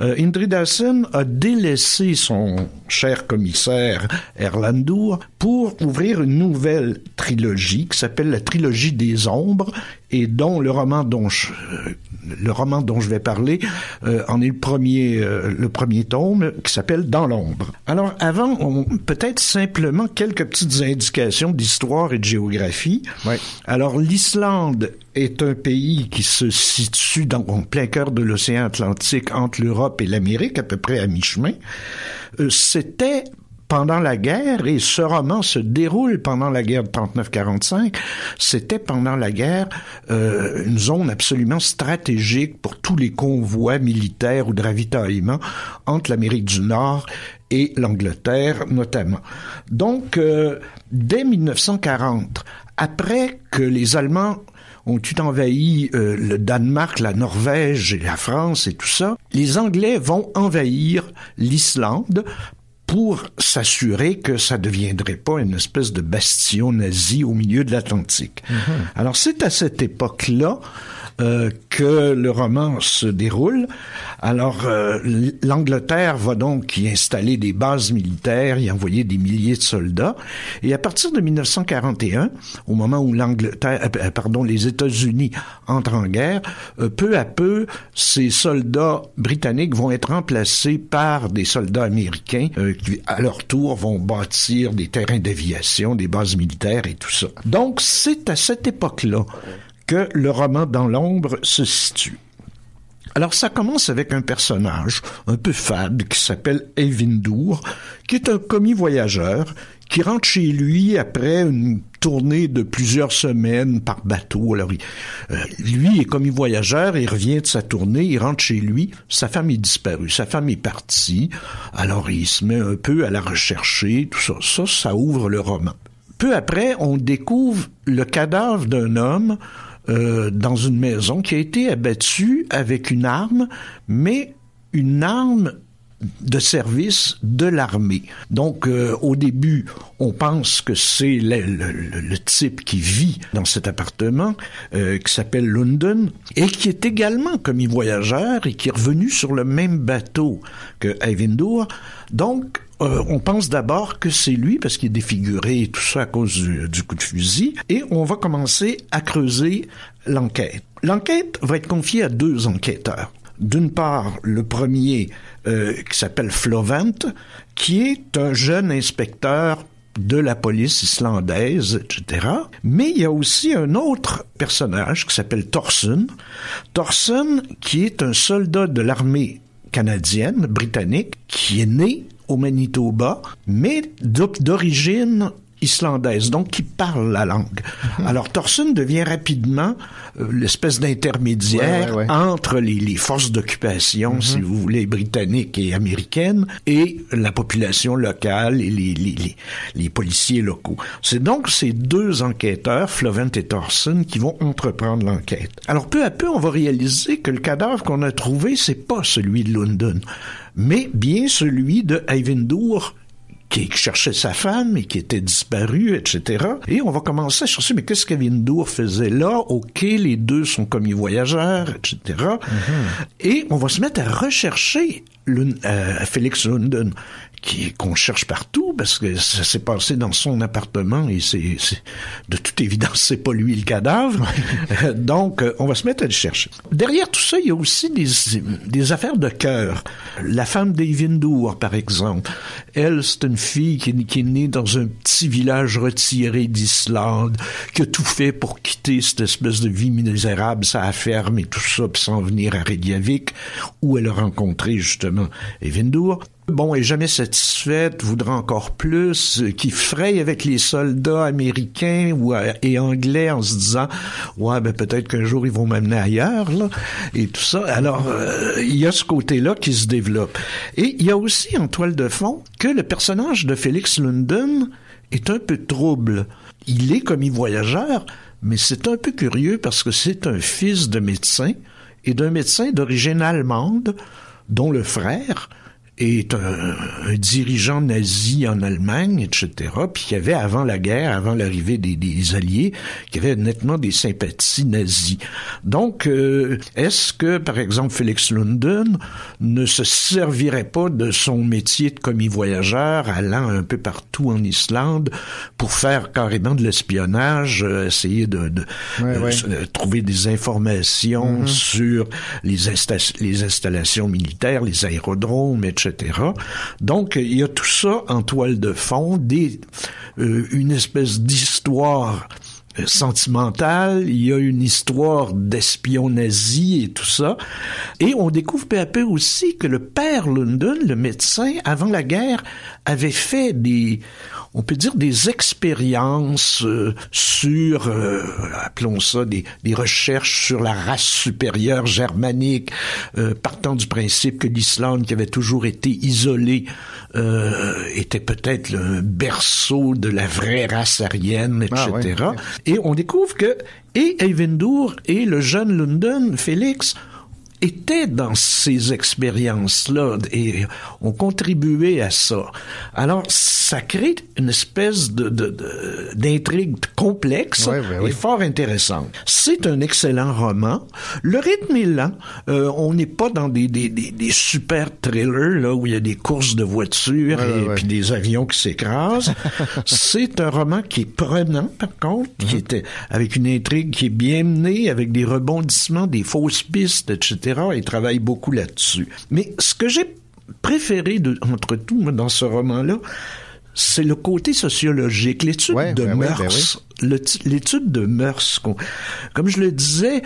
Speaker 3: euh, Indridason a délaissé son cher commissaire Erlandur pour ouvrir une nouvelle trilogie qui s'appelle la trilogie des ombres et dont le roman dont je, le roman dont je vais parler euh, en est le premier euh, le premier tome qui s'appelle Dans l'ombre. Alors avant on- peut-être simplement quelques petites indications d'histoire et de géographie. Alors l'Islande est un pays qui se situe dans en plein cœur de l'océan Atlantique entre l'Europe et l'Amérique à peu près à mi-chemin. Euh, C'était pendant la guerre, et ce roman se déroule pendant la guerre de 39-45, c'était pendant la guerre euh, une zone absolument stratégique pour tous les convois militaires ou de ravitaillement entre l'Amérique du Nord et l'Angleterre notamment. Donc, euh, dès 1940, après que les Allemands ont eu envahi euh, le Danemark, la Norvège et la France et tout ça, les Anglais vont envahir l'Islande pour s'assurer que ça ne deviendrait pas une espèce de bastion nazi au milieu de l'Atlantique. Alors c'est à cette époque-là euh, que le roman se déroule. Alors, euh, l'Angleterre va donc y installer des bases militaires, y envoyer des milliers de soldats. Et à partir de 1941, au moment où l'Angleterre, euh, pardon, les États-Unis entrent en guerre, peu à peu, ces soldats britanniques vont être remplacés par des soldats américains qui, à leur tour, vont bâtir des terrains d'aviation, des bases militaires et tout ça. Donc, c'est à cette époque-là que le roman Dans l'ombre se situe. Alors ça commence avec un personnage un peu fade qui s'appelle Evindour, qui est un commis voyageur qui rentre chez lui après une tournée de plusieurs semaines par bateau. Alors, euh, lui est commis voyageur, il revient de sa tournée, il rentre chez lui, sa femme est disparue, sa femme est partie, alors il se met un peu à la rechercher, tout ça. Ça, ça ouvre le roman. Peu après, on découvre le cadavre d'un homme euh, dans une maison qui a été abattue avec une arme, mais une arme de service de l'armée. Donc, euh, au début, on pense que c'est le, le, type qui vit dans cet appartement, euh, qui s'appelle London, et qui est également commis voyageur et qui est revenu sur le même bateau que Eyvindur. Donc, euh, on pense d'abord que c'est lui parce qu'il est défiguré et tout ça à cause du, coup de fusil, et on va commencer à creuser l'enquête. L'enquête va être confiée à deux enquêteurs. D'une part, le premier euh, qui s'appelle Flovent, qui est un jeune inspecteur de la police islandaise, etc. Mais il y a aussi un autre personnage qui s'appelle Thorson. Thorson, qui est un soldat de l'armée canadienne, britannique, qui est né au Manitoba, mais d'origine islandaise, donc qui parle la langue. Mhm. Alors Thorson devient rapidement euh, l'espèce d'intermédiaire entre les, les, forces d'occupation, mhm. si vous voulez, britanniques et américaines, et la population locale et les, les, les policiers locaux. C'est donc ces deux enquêteurs, Flovent et Thorson, qui vont entreprendre l'enquête. Alors peu à peu, on va réaliser que le cadavre qu'on a trouvé, c'est pas celui de London, mais bien celui de Eyvindur qui cherchait sa femme et qui était disparue, etc. Et on va commencer à chercher, mais qu'est-ce qu'Avindour faisait là? OK, les deux sont commis voyageurs, etc. Mm-hmm. Et on va se mettre à rechercher euh, Félix London qu'on cherche partout parce que ça s'est passé dans son appartement et c'est de toute évidence c'est pas lui le cadavre. Donc euh, on va se mettre à le chercher. Derrière tout ça, il y a aussi des, des affaires de cœur. La femme d'Eyvindur, par exemple, elle c'est une fille qui, qui, est née dans un petit village retiré d'Islande, qui a tout fait pour quitter cette espèce de vie misérable, sa ferme et tout ça, puis s'en venir à Reykjavik, où elle a rencontré justement Eyvindur bon, est jamais satisfaite, voudra encore plus, euh, qui fraye avec les soldats américains ou, euh, et anglais en se disant, ouais, ben peut-être qu'un jour ils vont m'amener ailleurs, là, et tout ça. Alors, euh, il y a ce côté-là qui se développe. Et il y a aussi en toile de fond que le personnage de Félix London est un peu trouble. Il est commis voyageur, mais c'est un peu curieux parce que c'est un fils de médecin et d'un médecin d'origine allemande dont le frère est un, dirigeant nazi en Allemagne, etc., puis qui avait, avant la guerre, avant l'arrivée des, des, Alliés, qui avait nettement des sympathies nazies. Donc, euh, est-ce que, par exemple, Félix London ne se servirait pas de son métier de commis voyageur, allant un peu partout en Islande, pour faire carrément de l'espionnage, euh, essayer de, de euh, trouver des informations mm-hmm. sur les, les installations militaires, les aérodromes, etc., donc, il y a tout ça en toile de fond, euh, une espèce d'histoire euh, sentimentale, il y a une histoire d'espion nazi et tout ça. Et on découvre peu à peu aussi que le père London, le médecin, avant la guerre, avait fait des, on peut dire des expériences euh, sur, euh, appelons ça des, des, recherches sur la race supérieure germanique, euh, partant du principe que l'Islande, qui avait toujours été isolée, était peut-être le berceau de la vraie race aryenne, etc. Ah et on découvre que et Eyvindur et le jeune London, Félix, étaient dans ces expériences-là et ont contribué à ça. Alors, ça crée une espèce de, d'intrigue complexe et fort intéressante. C'est un excellent roman. Le rythme est lent. Euh, on n'est pas dans des, des, des, super thrillers là où il y a des courses de voitures et puis des avions qui s'écrasent. C'est un roman qui est prenant, par contre, qui mhm. était avec une intrigue qui est bien menée, avec des rebondissements, des fausses pistes, etc. Il travaille beaucoup là-dessus. Mais ce que j'ai préféré de, entre tout dans ce roman-là, c'est le côté sociologique, l'étude de ben ben mœurs, l'étude de mœurs. Comme je le disais,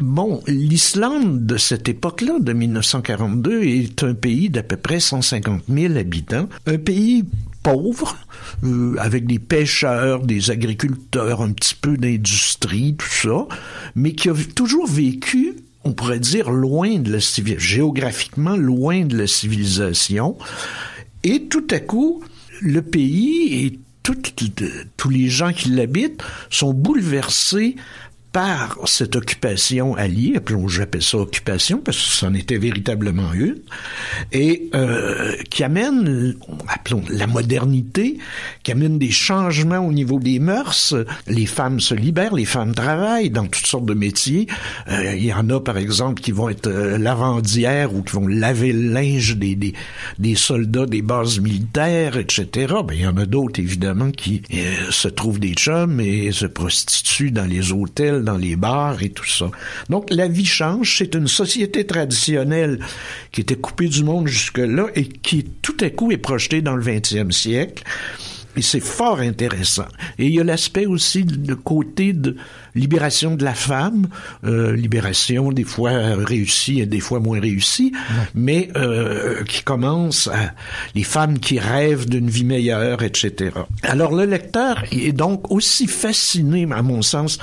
Speaker 3: Bon, l'Islande de cette époque-là, de 1942, est un pays d'à peu près 150 000 habitants, un pays pauvre, euh, avec des pêcheurs, des agriculteurs, un petit peu d'industrie, tout ça, mais qui a toujours vécu on pourrait dire loin de la géographiquement loin de la civilisation. Et tout à coup, le pays et tous les gens qui l'habitent sont bouleversés par cette occupation alliée, j'appelle ça occupation, parce que c'en était véritablement une, et euh, qui amène, appelons, la modernité, qui amène des changements au niveau des mœurs. Les femmes se libèrent, les femmes travaillent dans toutes sortes de métiers. Euh, il y en a, par exemple, qui vont être euh, lavandières ou qui vont laver le linge des, des, soldats des bases militaires, etc. Ben, il y en a d'autres, évidemment, qui se trouvent des chums et se prostituent dans les hôtels dans les bars et tout ça. Donc la vie change, c'est une société traditionnelle qui était coupée du monde jusque-là et qui tout à coup est projetée dans le 20e siècle. Et c'est fort intéressant. Et il y a l'aspect aussi de côté de libération de la femme, euh, libération des fois réussie et des fois moins réussie, mais euh, qui commence à les femmes qui rêvent d'une vie meilleure, etc. Alors le lecteur est donc aussi fasciné, à mon sens,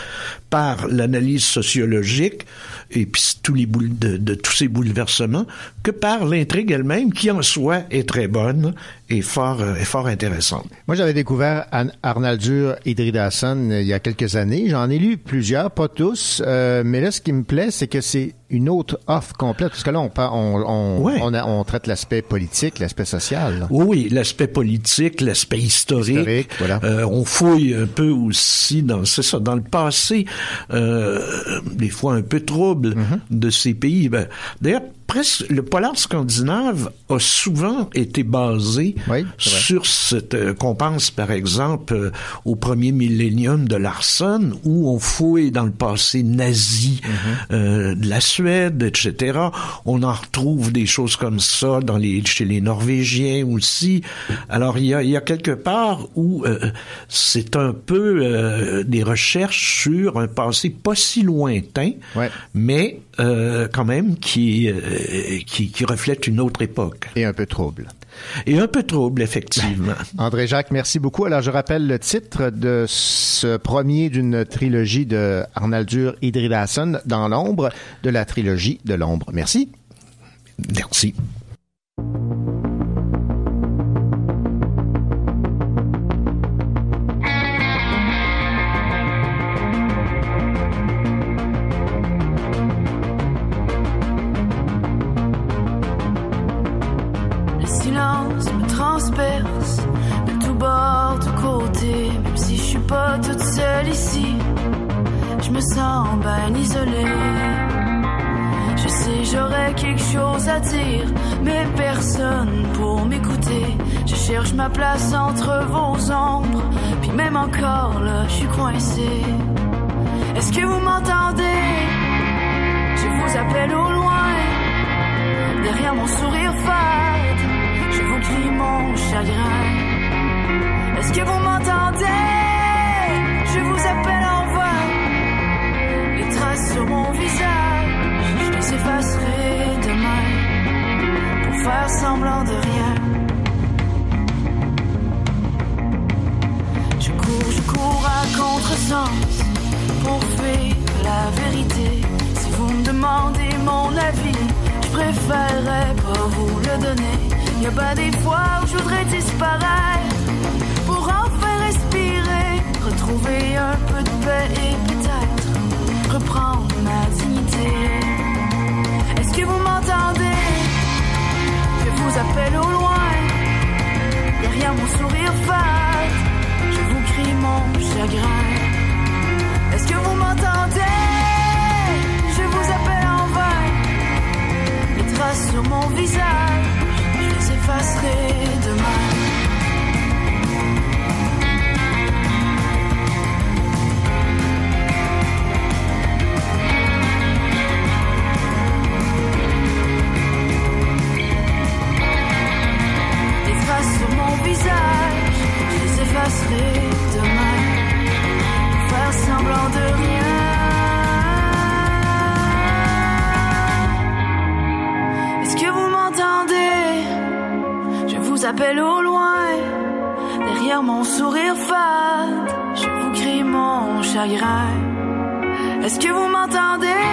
Speaker 3: par l'analyse sociologique et puis tous les boules de, de, tous ces bouleversements que par l'intrigue elle-même qui en soi est très bonne et fort euh, et fort intéressante.
Speaker 2: Moi j'avais découvert Arnaldur Idridason il y a quelques années, j'en ai lu plusieurs, pas tous, euh, mais là, ce qui me plaît, c'est que c'est une autre offre complète, parce que là, on, on, on, on, traite l'aspect politique, l'aspect social.
Speaker 3: Oui, l'aspect politique, l'aspect historique. voilà. euh, on fouille un peu aussi dans, c'est ça, dans le passé, euh, des fois un peu trouble mm-hmm. de ces pays. Ben, D'ailleurs, presque le polar scandinave a souvent été basé sur cette euh, qu'on pense par exemple euh, au premier millénium de Larsen où on fouille dans le passé nazi mm-hmm. euh, de la Suède etc on en retrouve des choses comme ça dans les chez les Norvégiens aussi. Alors il y a, il y a quelque part où c'est un peu des recherches sur un passé pas si lointain mais quand même qui euh, qui, qui reflète une autre époque.
Speaker 2: Et un peu trouble.
Speaker 3: Et un peu trouble, effectivement.
Speaker 2: André Jacques, merci beaucoup. Alors, je rappelle le titre de ce premier d'une trilogie de Arnaldur Idridason dans l'ombre, de la trilogie de l'ombre. Merci.
Speaker 3: Merci.
Speaker 12: Place entre vos ombres, puis même encore là, je suis coincée. Est-ce que vous m'entendez? Je vous appelle au loin, derrière mon sourire fade, je vous crie mon chagrin. Est-ce que vous m'entendez? Je vous appelle en
Speaker 13: traces sur mon visage, je les effacerai demain pour faire semblant de rien. Contresens pour fuir la vérité. Si vous me demandez mon avis, je préférerais pas vous le donner. Y a pas des fois où je voudrais disparaître pour enfin respirer, retrouver un peu de paix et peut-être reprendre ma dignité. Est-ce que vous m'entendez? Je vous appelle au loin, derrière mon sourire fade, mon chagrin. Est-ce que vous m'entendez? Je vous appelle en vain. Les traces sur mon visage, je les effacerai demain. Les traces sur mon visage, je les effacerai Est-ce que vous m'entendez? Je vous appelle au loin, derrière mon sourire fade, je vous crie mon chagrin. Est-ce que vous m'entendez?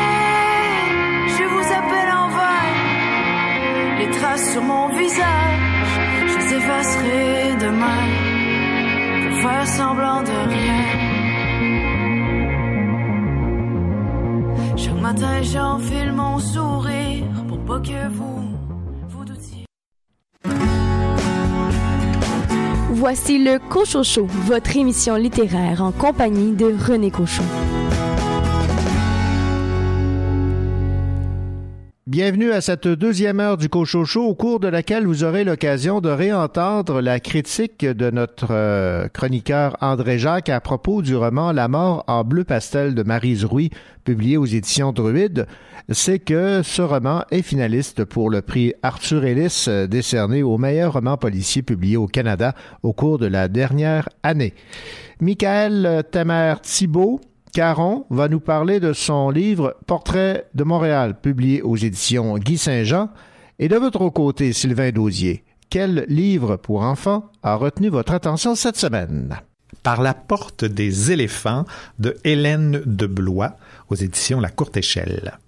Speaker 13: Je vous appelle en vain. Les traces sur mon visage, je les effacerai demain pour faire semblant de rien. Matin, j'enfile mon sourire pour pas que vous vous doutiez?
Speaker 1: Voici le Cochocho, votre émission littéraire en compagnie de René Cochon.
Speaker 2: Bienvenue à cette deuxième heure du Cochocho, au cours de laquelle vous aurez l'occasion de réentendre la critique de notre euh, chroniqueur André Jacques à propos du roman La mort en bleu pastel de Marise Rouy, publié aux éditions Druide. C'est que ce roman est finaliste pour le prix Arthur Ellis euh, décerné au meilleur roman policier publié au Canada au cours de la dernière année. Michael Temer Thibault Caron va nous parler de son livre Portrait de Montréal, publié aux éditions Guy Saint-Jean. Et de votre côté, Sylvain Dausier, quel livre pour enfants a retenu votre attention cette semaine?
Speaker 14: Par la porte des éléphants de Hélène de Blois aux éditions La Courte Échelle.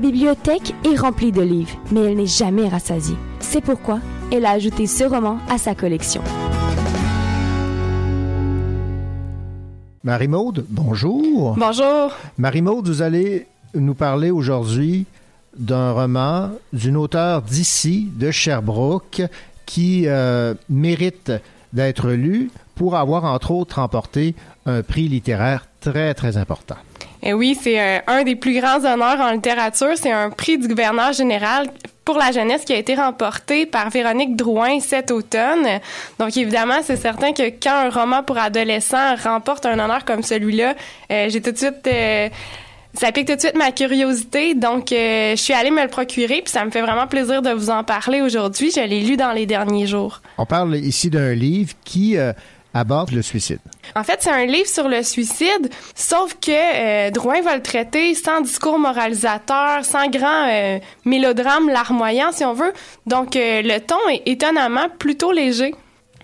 Speaker 1: Bibliothèque est remplie de livres, mais elle n'est jamais rassasiée. C'est pourquoi elle a ajouté ce roman à sa collection.
Speaker 2: Marie-Maude, bonjour.
Speaker 15: Bonjour.
Speaker 2: Marie-Maude, vous allez nous parler aujourd'hui d'un roman d'une auteure d'ici, de Sherbrooke, qui euh, mérite d'être lu pour avoir, entre autres, remporté un prix littéraire très, très important.
Speaker 15: Et oui, c'est euh, un des plus grands honneurs en littérature. C'est un prix du gouverneur général pour la jeunesse qui a été remporté par Véronique Drouin cet automne. Donc évidemment, c'est certain que quand un roman pour adolescents remporte un honneur comme celui-là, euh, j'ai tout de suite euh, ça pique tout de suite ma curiosité, donc je suis allée me le procurer, puis ça me fait vraiment plaisir de vous en parler aujourd'hui. Je l'ai lu dans les derniers jours.
Speaker 2: On parle ici d'un livre qui aborde le suicide.
Speaker 15: En fait, c'est un livre sur le suicide, sauf que euh, Drouin va le traiter sans discours moralisateur, sans grand euh, mélodrame larmoyant, si on veut. Donc, euh, le ton est étonnamment plutôt léger.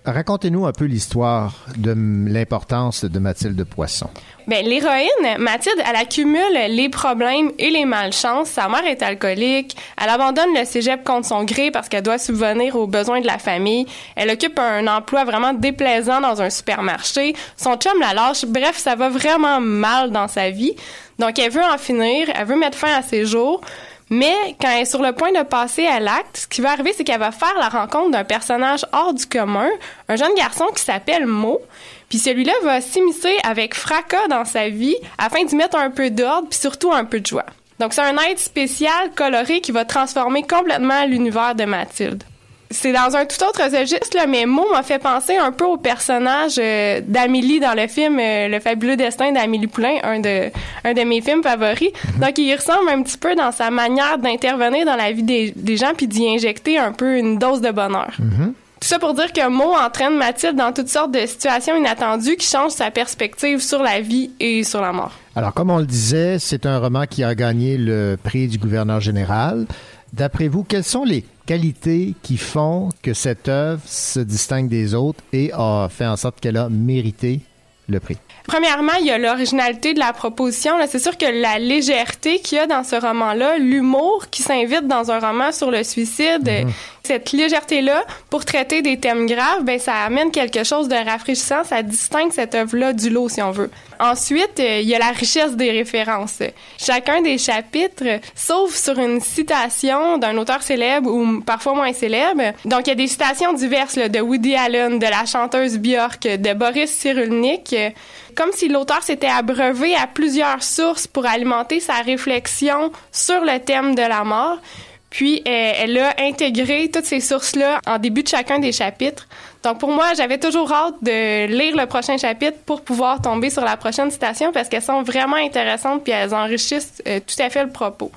Speaker 2: Racontez-nous un peu l'histoire de l'importance de Mathilde Poisson.
Speaker 15: Ben, l'héroïne, Mathilde, elle accumule les problèmes et les malchances. Sa mère est alcoolique. Elle abandonne le cégep contre son gré parce qu'elle doit subvenir aux besoins de la famille. Elle occupe un emploi vraiment déplaisant dans un supermarché. Son chum la lâche. Bref, ça va vraiment mal dans sa vie. Donc, elle veut en finir. Elle veut mettre fin à ses jours. Mais quand elle est sur le point de passer à l'acte, ce qui va arriver, c'est qu'elle va faire la rencontre d'un personnage hors du commun, un jeune garçon qui s'appelle Mo. Puis celui-là va s'immiscer avec fracas dans sa vie afin d'y mettre un peu d'ordre puis surtout un peu de joie. Donc c'est un aide spécial coloré qui va transformer complètement l'univers de Mathilde. C'est dans un tout autre registre, là, mais Mo m'a fait penser un peu au personnage euh, d'Amélie dans le film euh, Le fabuleux destin d'Amélie Poulain, un de, un de mes films favoris. Donc, il ressemble un petit peu dans sa manière d'intervenir dans la vie des, des gens puis d'y injecter un peu une dose de bonheur. Tout ça pour dire que Mo entraîne Mathilde dans toutes sortes de situations inattendues qui changent sa perspective sur la vie et sur la mort.
Speaker 2: Alors, comme on le disait, c'est un roman qui a gagné le prix du gouverneur général. D'après vous, quelles sont les qualités qui font que cette œuvre se distingue des autres et a fait en sorte qu'elle a mérité le prix?
Speaker 15: Premièrement, il y a l'originalité de la proposition. C'est sûr que la légèreté qu'il y a dans ce roman-là, l'humour qui s'invite dans un roman sur le suicide, euh, cette légèreté-là, pour traiter des thèmes graves, ben ça amène quelque chose de rafraîchissant. Ça distingue cette œuvre-là du lot, si on veut. Ensuite, euh, il y a la richesse des références. Chacun des chapitres, sauf sur une citation d'un auteur célèbre ou parfois moins célèbre. Donc, il y a des citations diverses là, de Woody Allen, de la chanteuse Björk, de Boris Cyrulnik. Comme si l'auteur s'était abreuvé à plusieurs sources pour alimenter sa réflexion sur le thème de la mort. Puis, euh, elle a intégré toutes ces sources-là en début de chacun des chapitres. Donc, pour moi, j'avais toujours hâte de lire le prochain chapitre pour pouvoir tomber sur la prochaine citation parce qu'elles sont vraiment intéressantes puis elles enrichissent euh, tout à fait le propos.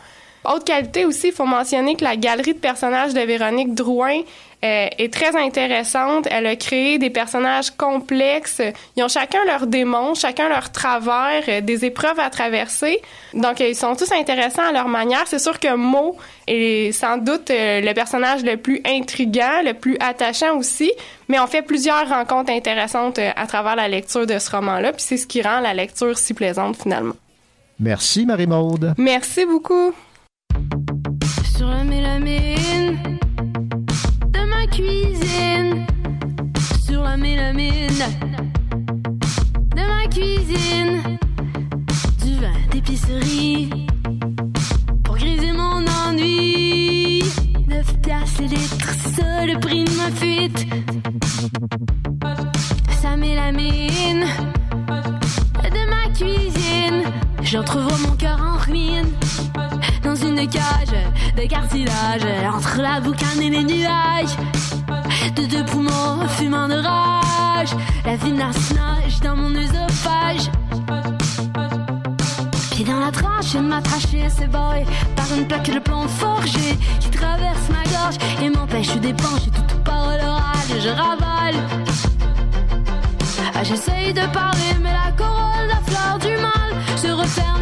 Speaker 15: Autre qualité aussi, il faut mentionner que la galerie de personnages de Véronique Drouin euh, est très intéressante. Elle a créé des personnages complexes. Ils ont chacun leurs démons, chacun leur travers, euh, des épreuves à traverser. Donc, euh, ils sont tous intéressants à leur manière. C'est sûr que Mo est sans doute euh, le personnage le plus intriguant, le plus attachant aussi, mais on fait plusieurs rencontres intéressantes euh, à travers la lecture de ce roman-là, puis c'est ce qui rend la lecture si plaisante finalement.
Speaker 2: Merci, Marie-Maude.
Speaker 15: Merci beaucoup.
Speaker 12: Sur la mélamine cuisine. Sur la mélamine de ma cuisine. Du vin d'épicerie pour griser mon ennui. 9 piastres le litre, c'est ça le prix de ma fuite. Ça mélamine de cuisine. J'entrevois mon cœur en ruine dans une cage de cartilage entre la boucane et les nuages. De deux poumons fumant de rage, la vinasse nage dans mon œsophage. Pied dans la tranche, une ma trachée barré par une plaque de plomb forgé qui traverse ma gorge et m'empêche d'épancher toute parole orale. Je ravale. Ah, J'essaye de parler, mais la du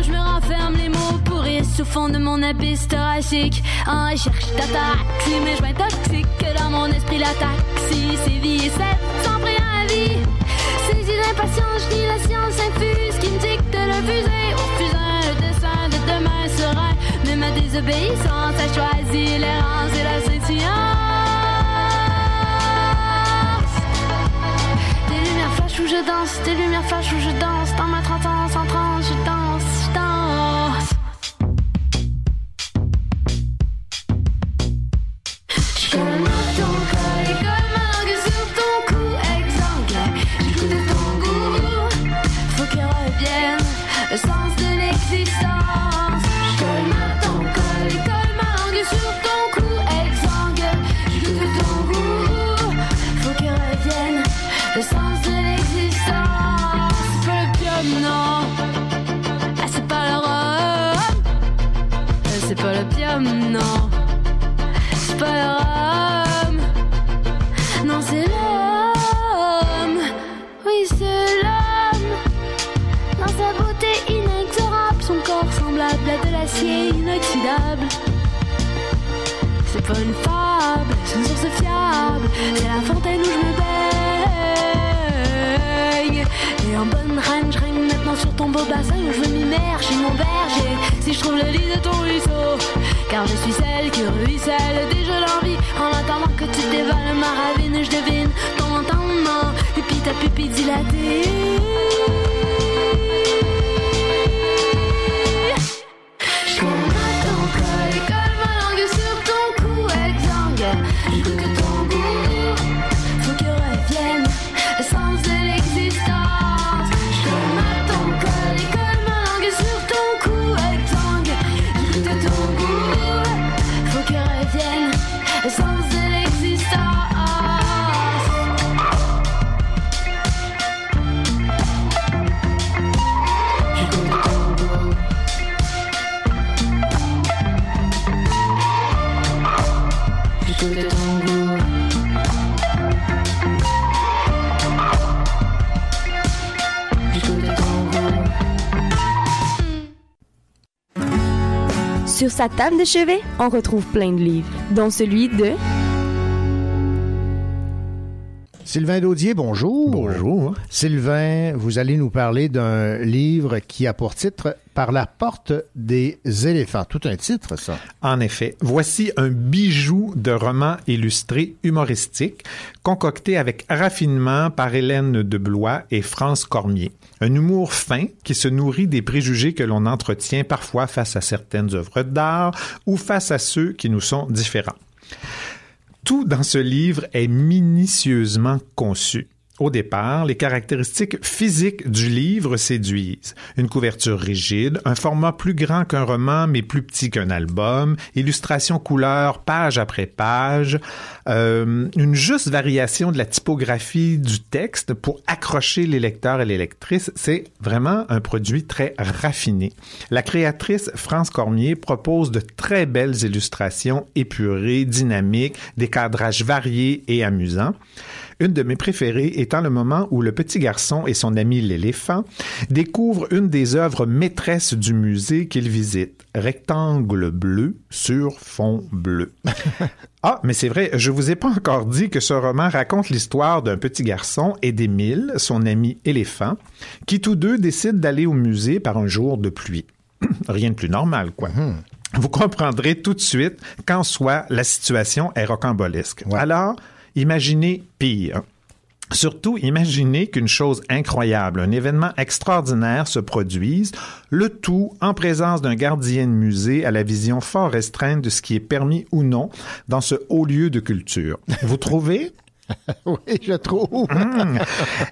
Speaker 12: Je me renferme, les mots pourrissent au fond de mon abysse thoracique. En recherche d'attaque, mes joints toxiques que dans mon esprit la taxi. Vie et c'est sans préavis. Ces idées impatientes, je dis la science infuse qui me dicte le fusée au fusain, le dessin de demain serein. Mais ma désobéissance a choisi l'errance et la scintillance. Des lumières flash où je danse, des lumières flash où je danse. Non. C'est pas rhum. Non, c'est l'homme. Oui, c'est l'homme. Dans sa beauté inexorable, son corps semblable à de l'acier inoxydable. C'est pas une fable, c'est une source fiable. C'est la fontaine où je me baigne. Et en bonne reine, je règne maintenant sur ton beau bassin où je veux m'immerger mon berger. Si je trouve le lit de ton ruisseau, car je suis celle qui ruisselle déjà l'envie. En attendant que tu dévales ma ravine, je devine ton entendement. Et puis ta pupille dilatée. Sur
Speaker 1: sa table de chevet, on retrouve plein de livres, dont celui de
Speaker 2: Sylvain Daudier, bonjour.
Speaker 16: Bonjour.
Speaker 2: Sylvain, vous allez nous parler d'un livre qui a pour titre Par la porte des éléphants. Tout un titre, ça.
Speaker 16: En effet, voici un bijou de roman illustré humoristique, concocté avec raffinement par Hélène de Blois et France Cormier. Un humour fin qui se nourrit des préjugés que l'on entretient parfois face à certaines œuvres d'art ou face à ceux qui nous sont différents. Tout dans ce livre est minutieusement conçu. Au départ, les caractéristiques physiques du livre séduisent. Une couverture rigide, un format plus grand qu'un roman mais plus petit qu'un album, illustration couleur page après page, euh, une juste variation de la typographie du texte pour accrocher les lecteurs et les lectrices. C'est vraiment un produit très raffiné. La créatrice France Cormier propose de très belles illustrations épurées, dynamiques, des cadrages variés et amusants. Une de mes préférées étant le moment où le petit garçon et son ami l'éléphant découvrent une des œuvres maîtresses du musée qu'ils visitent, rectangle bleu sur fond bleu. ah, mais c'est vrai, je vous ai pas encore dit que ce roman raconte l'histoire d'un petit garçon et d'Émile, son ami éléphant, qui tous deux décident d'aller au musée par un jour de pluie. Rien de plus normal, quoi. Vous comprendrez tout de suite qu'en soi, la situation est rocambolesque. Alors, imaginez pire. Surtout, imaginez qu'une chose incroyable, un événement extraordinaire se produise, le tout en présence d'un gardien de musée à la vision fort restreinte de ce qui est permis ou non dans ce haut lieu de culture. Vous trouvez?
Speaker 2: oui, je trouve.
Speaker 16: Mmh.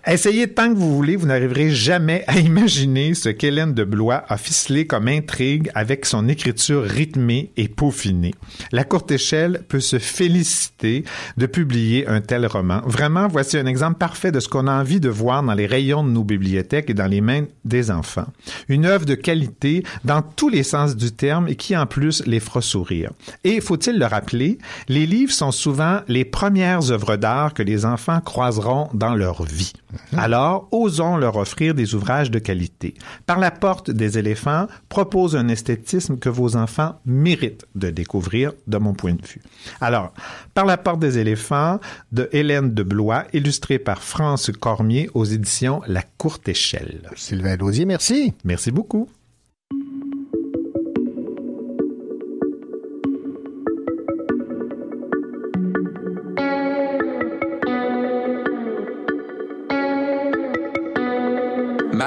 Speaker 16: Essayez tant que vous voulez, vous n'arriverez jamais à imaginer ce qu'Hélène de Blois a ficelé comme intrigue avec son écriture rythmée et peaufinée. La courte échelle peut se féliciter de publier un tel roman. Vraiment, voici un exemple parfait de ce qu'on a envie de voir dans les rayons de nos bibliothèques et dans les mains des enfants. Une œuvre de qualité dans tous les sens du terme et qui en plus les fera sourire. Et faut-il le rappeler, les livres sont souvent les premières œuvres d'art que les enfants croiseront dans leur vie. Alors, osons leur offrir des ouvrages de qualité. Par la porte des éléphants propose un esthétisme que vos enfants méritent de découvrir, de mon point de vue. Alors, Par la porte des éléphants de Hélène de Blois, illustré par France Cormier aux éditions La Courte Échelle.
Speaker 2: Sylvain Dausier, merci.
Speaker 16: Merci beaucoup.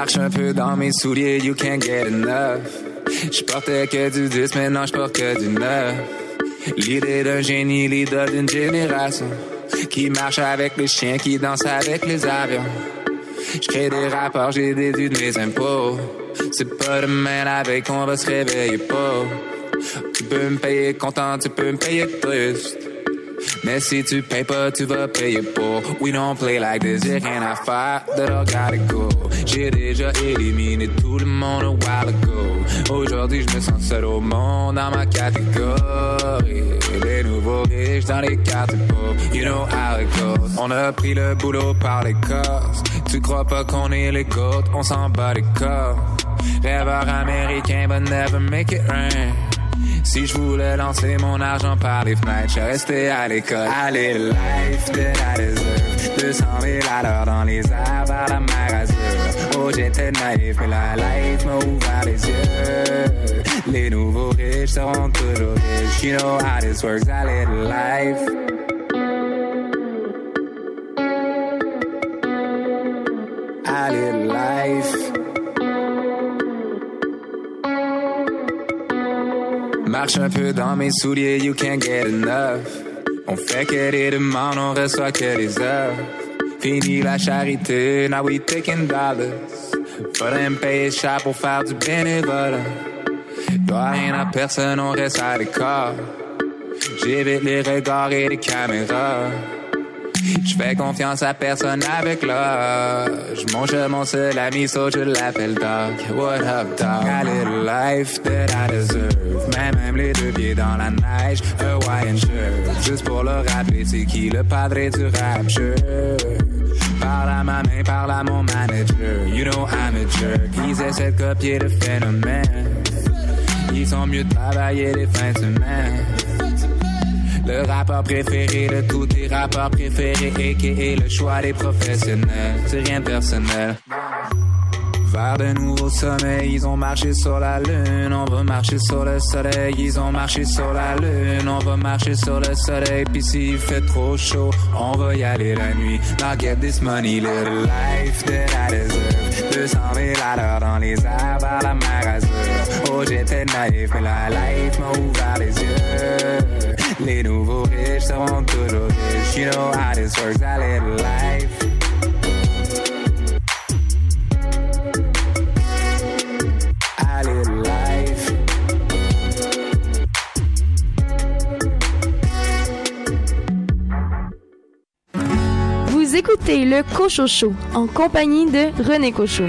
Speaker 17: Marche un peu dans mes souliers, you can't get enough. Je portais que du 10, maintenant je porte que du 9. L'idée d'un génie, l'idole d'une génération. Qui marche avec les chiens, qui danse avec les avions. Je crée des rapports, j'ai déduit mes impôts. C'est pas demain la veille qu'on va se réveiller pas. Tu peux me payer content, tu peux me payer triste. Mais si tu payes pas, tu vas payer pour. We don't play like this, y'a rien à faire, that I gotta go. J'ai déjà éliminé tout le monde a while ago. Aujourd'hui, je me sens seul au monde dans ma catégorie. Les nouveaux riches dans les cartes pauvres, you know how it goes. On a pris le boulot par les cosses. Tu crois pas qu'on est les gouttes, on s'en bat les corps. Rêveur américain, but never make it rain. Si je voulais lancer mon argent par les fenêtres, je restais à l'école. Allez, life that I deserve. 200 000 à l'heure dans les airs vers la mer Azur. Oh, j'étais naïf, mais la life m'a ouvert les yeux. Les nouveaux riches seront toujours riches. You know how this works, allez, life. Allez, life. Marche un peu dans mes souliers, you can't get enough. On fait que des demandes, on reçoit que des heures. Fini la charité, now we taking dollars. Faudrait me payer cher pour faire du bénévolat. Dois rien à personne, on reste à l'écart. J'évite les regards et les caméras. Je fais confiance à personne avec l'âge. Mon jeu, mon seul ami, so je l'appelle Doc. What up, dog? A little life that I deserve. Mais même les deux pieds dans la neige, Hawaiian shirt. Juste pour le rappeler, c'est qui le padre du rapture? Parle à ma main, parle à mon manager. You know I'm a jerk. Ils essaient de copier le phénomène. Ils sont mieux de travailler les fins de semaine. Le rappeur préféré de tous tes rappeurs préférés, a.k.a. le choix des professionnels. C'est rien de personnel. Vers de nouveaux sommets, ils ont marché sur la lune. On va marcher sur le soleil, ils ont marché sur la lune. On va marcher sur le soleil, puis s'il fait trop chaud, on va y aller la nuit. Now get this money, little life that I deserve. 200 000 à l'heure dans les airs vers la mer Azur. Oh, j'étais naïf, mais la life m'a ouvert les yeux. Les nouveaux riches seront toujours riches. You know how this works, I live life.
Speaker 1: Vous écoutez le Cocho Show en compagnie de René Cocho.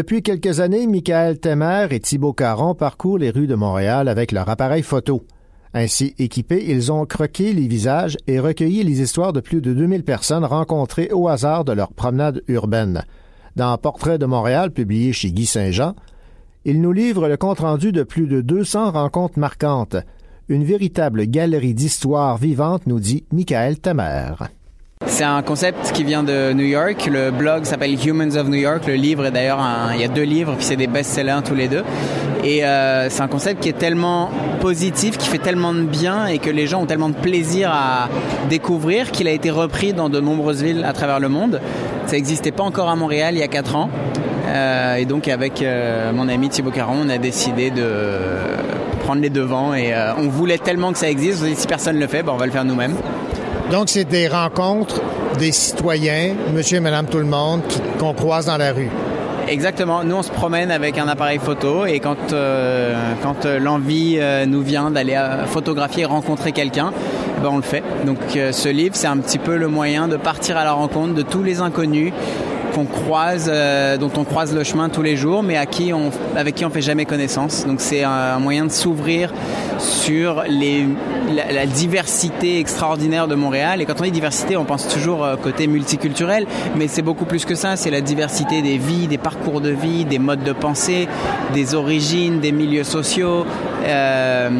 Speaker 2: Depuis quelques années, Michael Temer et Thibaut Caron parcourent les rues de Montréal avec leur appareil photo. Ainsi équipés, ils ont croqué les visages et recueilli les histoires de plus de 2000 personnes rencontrées au hasard de leur promenade urbaine. Dans Portrait de Montréal, publié chez Guy Saint-Jean, ils nous livrent le compte-rendu de plus de 200 rencontres marquantes. Une véritable galerie d'histoires vivantes, nous dit Michael Temer.
Speaker 18: C'est un concept qui vient de New York. Le blog s'appelle Humans of New York. Le livre est d'ailleurs, il y a deux livres, puis c'est des best-sellers tous les deux. Et euh, c'est un concept qui est tellement positif, qui fait tellement de bien et que les gens ont tellement de plaisir à découvrir qu'il a été repris dans de nombreuses villes à travers le monde. Ça n'existait pas encore à Montréal il y a quatre ans. Euh, et donc avec euh, mon ami Thibaut Caron, on a décidé de prendre les devants et on voulait tellement que ça existe. Si personne le fait, ben, on va le faire nous-mêmes.
Speaker 2: Donc, c'est des rencontres des citoyens, monsieur et madame tout le monde, qu'on croise dans la rue.
Speaker 18: Exactement. Nous, on se promène avec un appareil photo et quand, euh, quand euh, l'envie euh, nous vient d'aller photographier rencontrer quelqu'un, ben, on le fait. Donc, ce livre, c'est un petit peu le moyen de partir à la rencontre de tous les inconnus qu'on croise, euh, dont on croise le chemin tous les jours, mais à qui on, avec qui on fait jamais connaissance. Donc, c'est un, moyen de s'ouvrir sur la, diversité extraordinaire de Montréal. Et quand on dit diversité, on pense toujours euh, côté multiculturel, mais c'est beaucoup plus que ça. C'est la diversité des vies, des parcours de vie, des modes de pensée, des origines, des milieux sociaux, euh,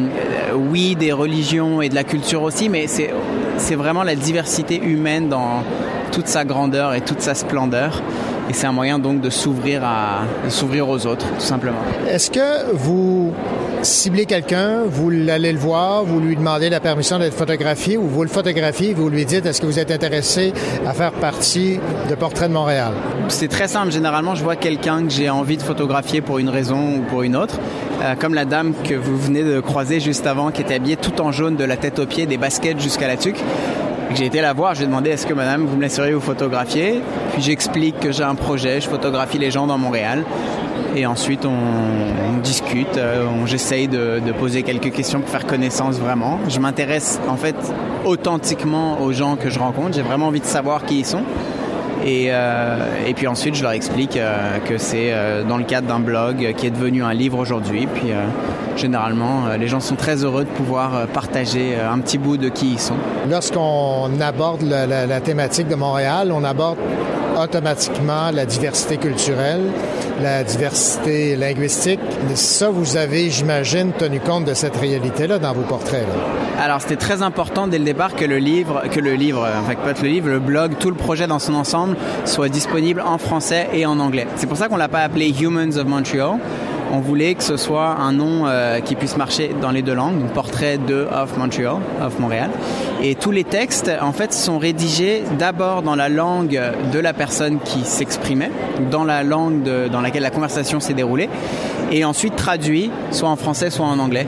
Speaker 18: oui, des religions et de la culture aussi, mais c'est vraiment la diversité humaine dans toute sa grandeur et toute sa splendeur. Et c'est un moyen donc de s'ouvrir à s'ouvrir aux autres, tout simplement.
Speaker 2: Est-ce que vous ciblez quelqu'un, vous allez le voir, vous lui demandez la permission d'être photographié ou vous le photographiez, vous lui dites est-ce que vous êtes intéressé à faire partie de Portrait de Montréal?
Speaker 18: C'est très simple. Généralement, je vois quelqu'un que j'ai envie de photographier pour une raison ou pour une autre. Euh, comme la dame que vous venez de croiser juste avant, qui était habillée tout en jaune de la tête aux pieds, des baskets jusqu'à la tuque. J'ai été la voir, je lui ai demandé est-ce que madame, vous me laisseriez vous photographier? Puis j'explique que j'ai un projet, je photographie les gens dans Montréal. Et ensuite, on, discute, euh, j'essaye de, de poser quelques questions pour faire connaissance vraiment. Je m'intéresse en fait authentiquement aux gens que je rencontre. J'ai vraiment envie de savoir qui ils sont. Et, euh, et puis ensuite, je leur explique euh, que c'est euh, dans le cadre d'un blog qui est devenu un livre aujourd'hui. Puis généralement, les gens sont très heureux de pouvoir partager un petit bout de qui ils sont.
Speaker 2: Lorsqu'on aborde la thématique de Montréal, on aborde automatiquement la diversité culturelle, la diversité linguistique. Ça, vous avez, j'imagine, tenu compte de cette réalité-là dans vos portraits.
Speaker 18: Alors c'était très important dès le départ que le livre, que le livre, en fait pas le livre, le blog, tout le projet dans son ensemble soit disponible en français et en anglais. C'est pour ça qu'on l'a pas appelé Humans of Montreal. On voulait que ce soit un nom euh, qui puisse marcher dans les deux langues, donc portrait de of Montreal, of Montréal. Et tous les textes, en fait, sont rédigés d'abord dans la langue de la personne qui s'exprimait, dans la langue dans laquelle la conversation s'est déroulée, et ensuite traduits soit en français, soit en anglais.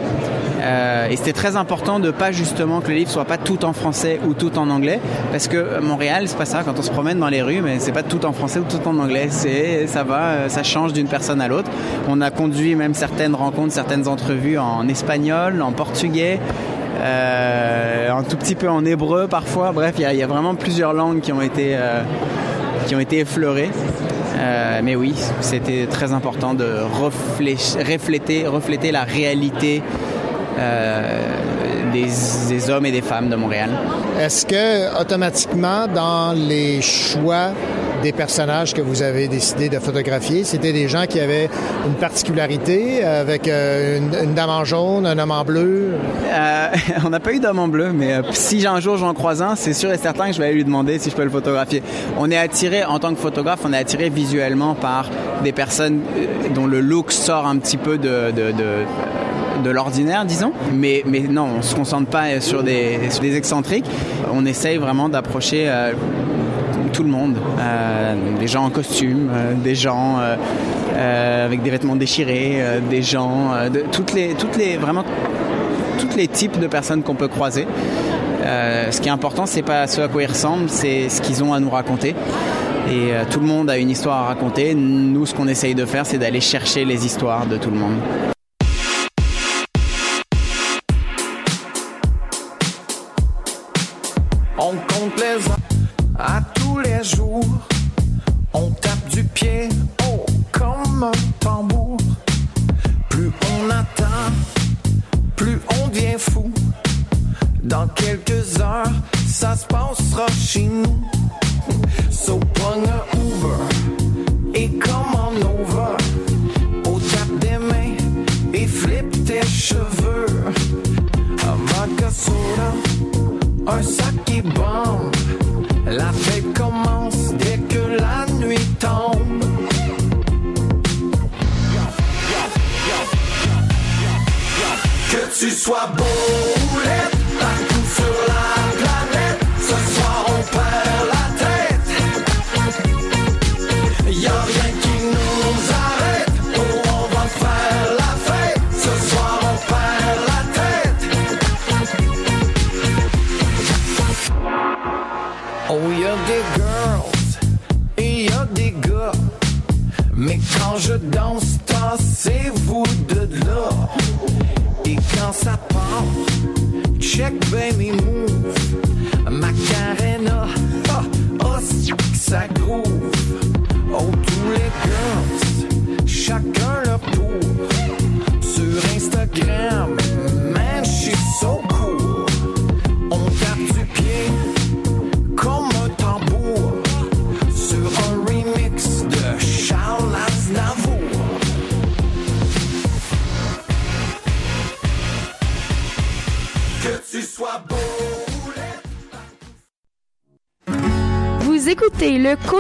Speaker 19: Euh, et c'était très important de pas justement que le livre soit pas tout en français ou tout en anglais, parce que Montréal, c'est pas ça. Quand on se promène dans les rues, mais c'est pas tout en français ou tout en anglais. C'est ça va, euh, ça change d'une personne à l'autre. On a même certaines rencontres, certaines entrevues en espagnol, en portugais. Euh, un tout petit peu en hébreu parfois. Bref, il y, a- vraiment plusieurs langues qui ont été, euh, qui ont été effleurées. Euh, mais oui, c'était très important de reflé- refléter, refléter la réalité des, des hommes et des femmes de Montréal.
Speaker 2: Est-ce que automatiquement, dans les choix des personnages que vous avez décidé de photographier, c'était des gens qui avaient une particularité avec euh, une, dame en jaune, un homme en bleu?
Speaker 19: Euh, on n'a pas eu d'homme en bleu, mais euh, si un jour j'en croise un, c'est sûr et certain que je vais aller lui demander si je peux le photographier. On est attiré, en tant que photographe, on est attiré visuellement par des personnes dont le look sort un petit peu de, l'ordinaire, disons. Mais, non, on se concentre pas sur des, excentriques. On essaye vraiment d'approcher tout le monde. Euh, des gens en costume, euh, des gens euh, avec des vêtements déchirés, des gens, de, toutes les, toutes les, vraiment tous les types de personnes qu'on peut croiser. Euh, ce qui est important, c'est pas ce à quoi ils ressemblent, c'est ce qu'ils ont à nous raconter. Et euh, tout le monde a une histoire à raconter. Nous, ce qu'on essaye de faire, c'est d'aller chercher les histoires de tout le monde.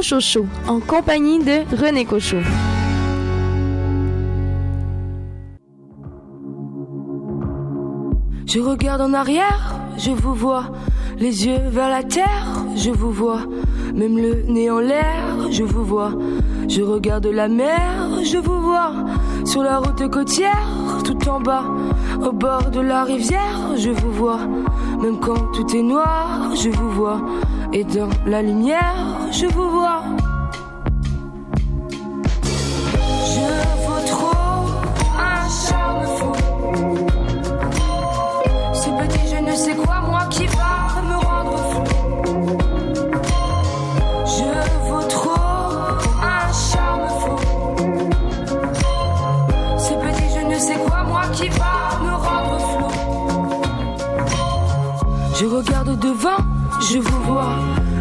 Speaker 1: Écoutez le Cocho Show en compagnie de René Cocho.
Speaker 4: Je regarde en arrière, je vous vois. Les yeux vers la terre, je vous vois. Même le nez en l'air, je vous vois. Je regarde la mer, je vous vois. Sur la route côtière, tout en bas. Au bord de la rivière, je vous vois. Même quand tout est noir, je vous vois. Et dans la lumière, je vous vois. Je regarde devant, je vous vois.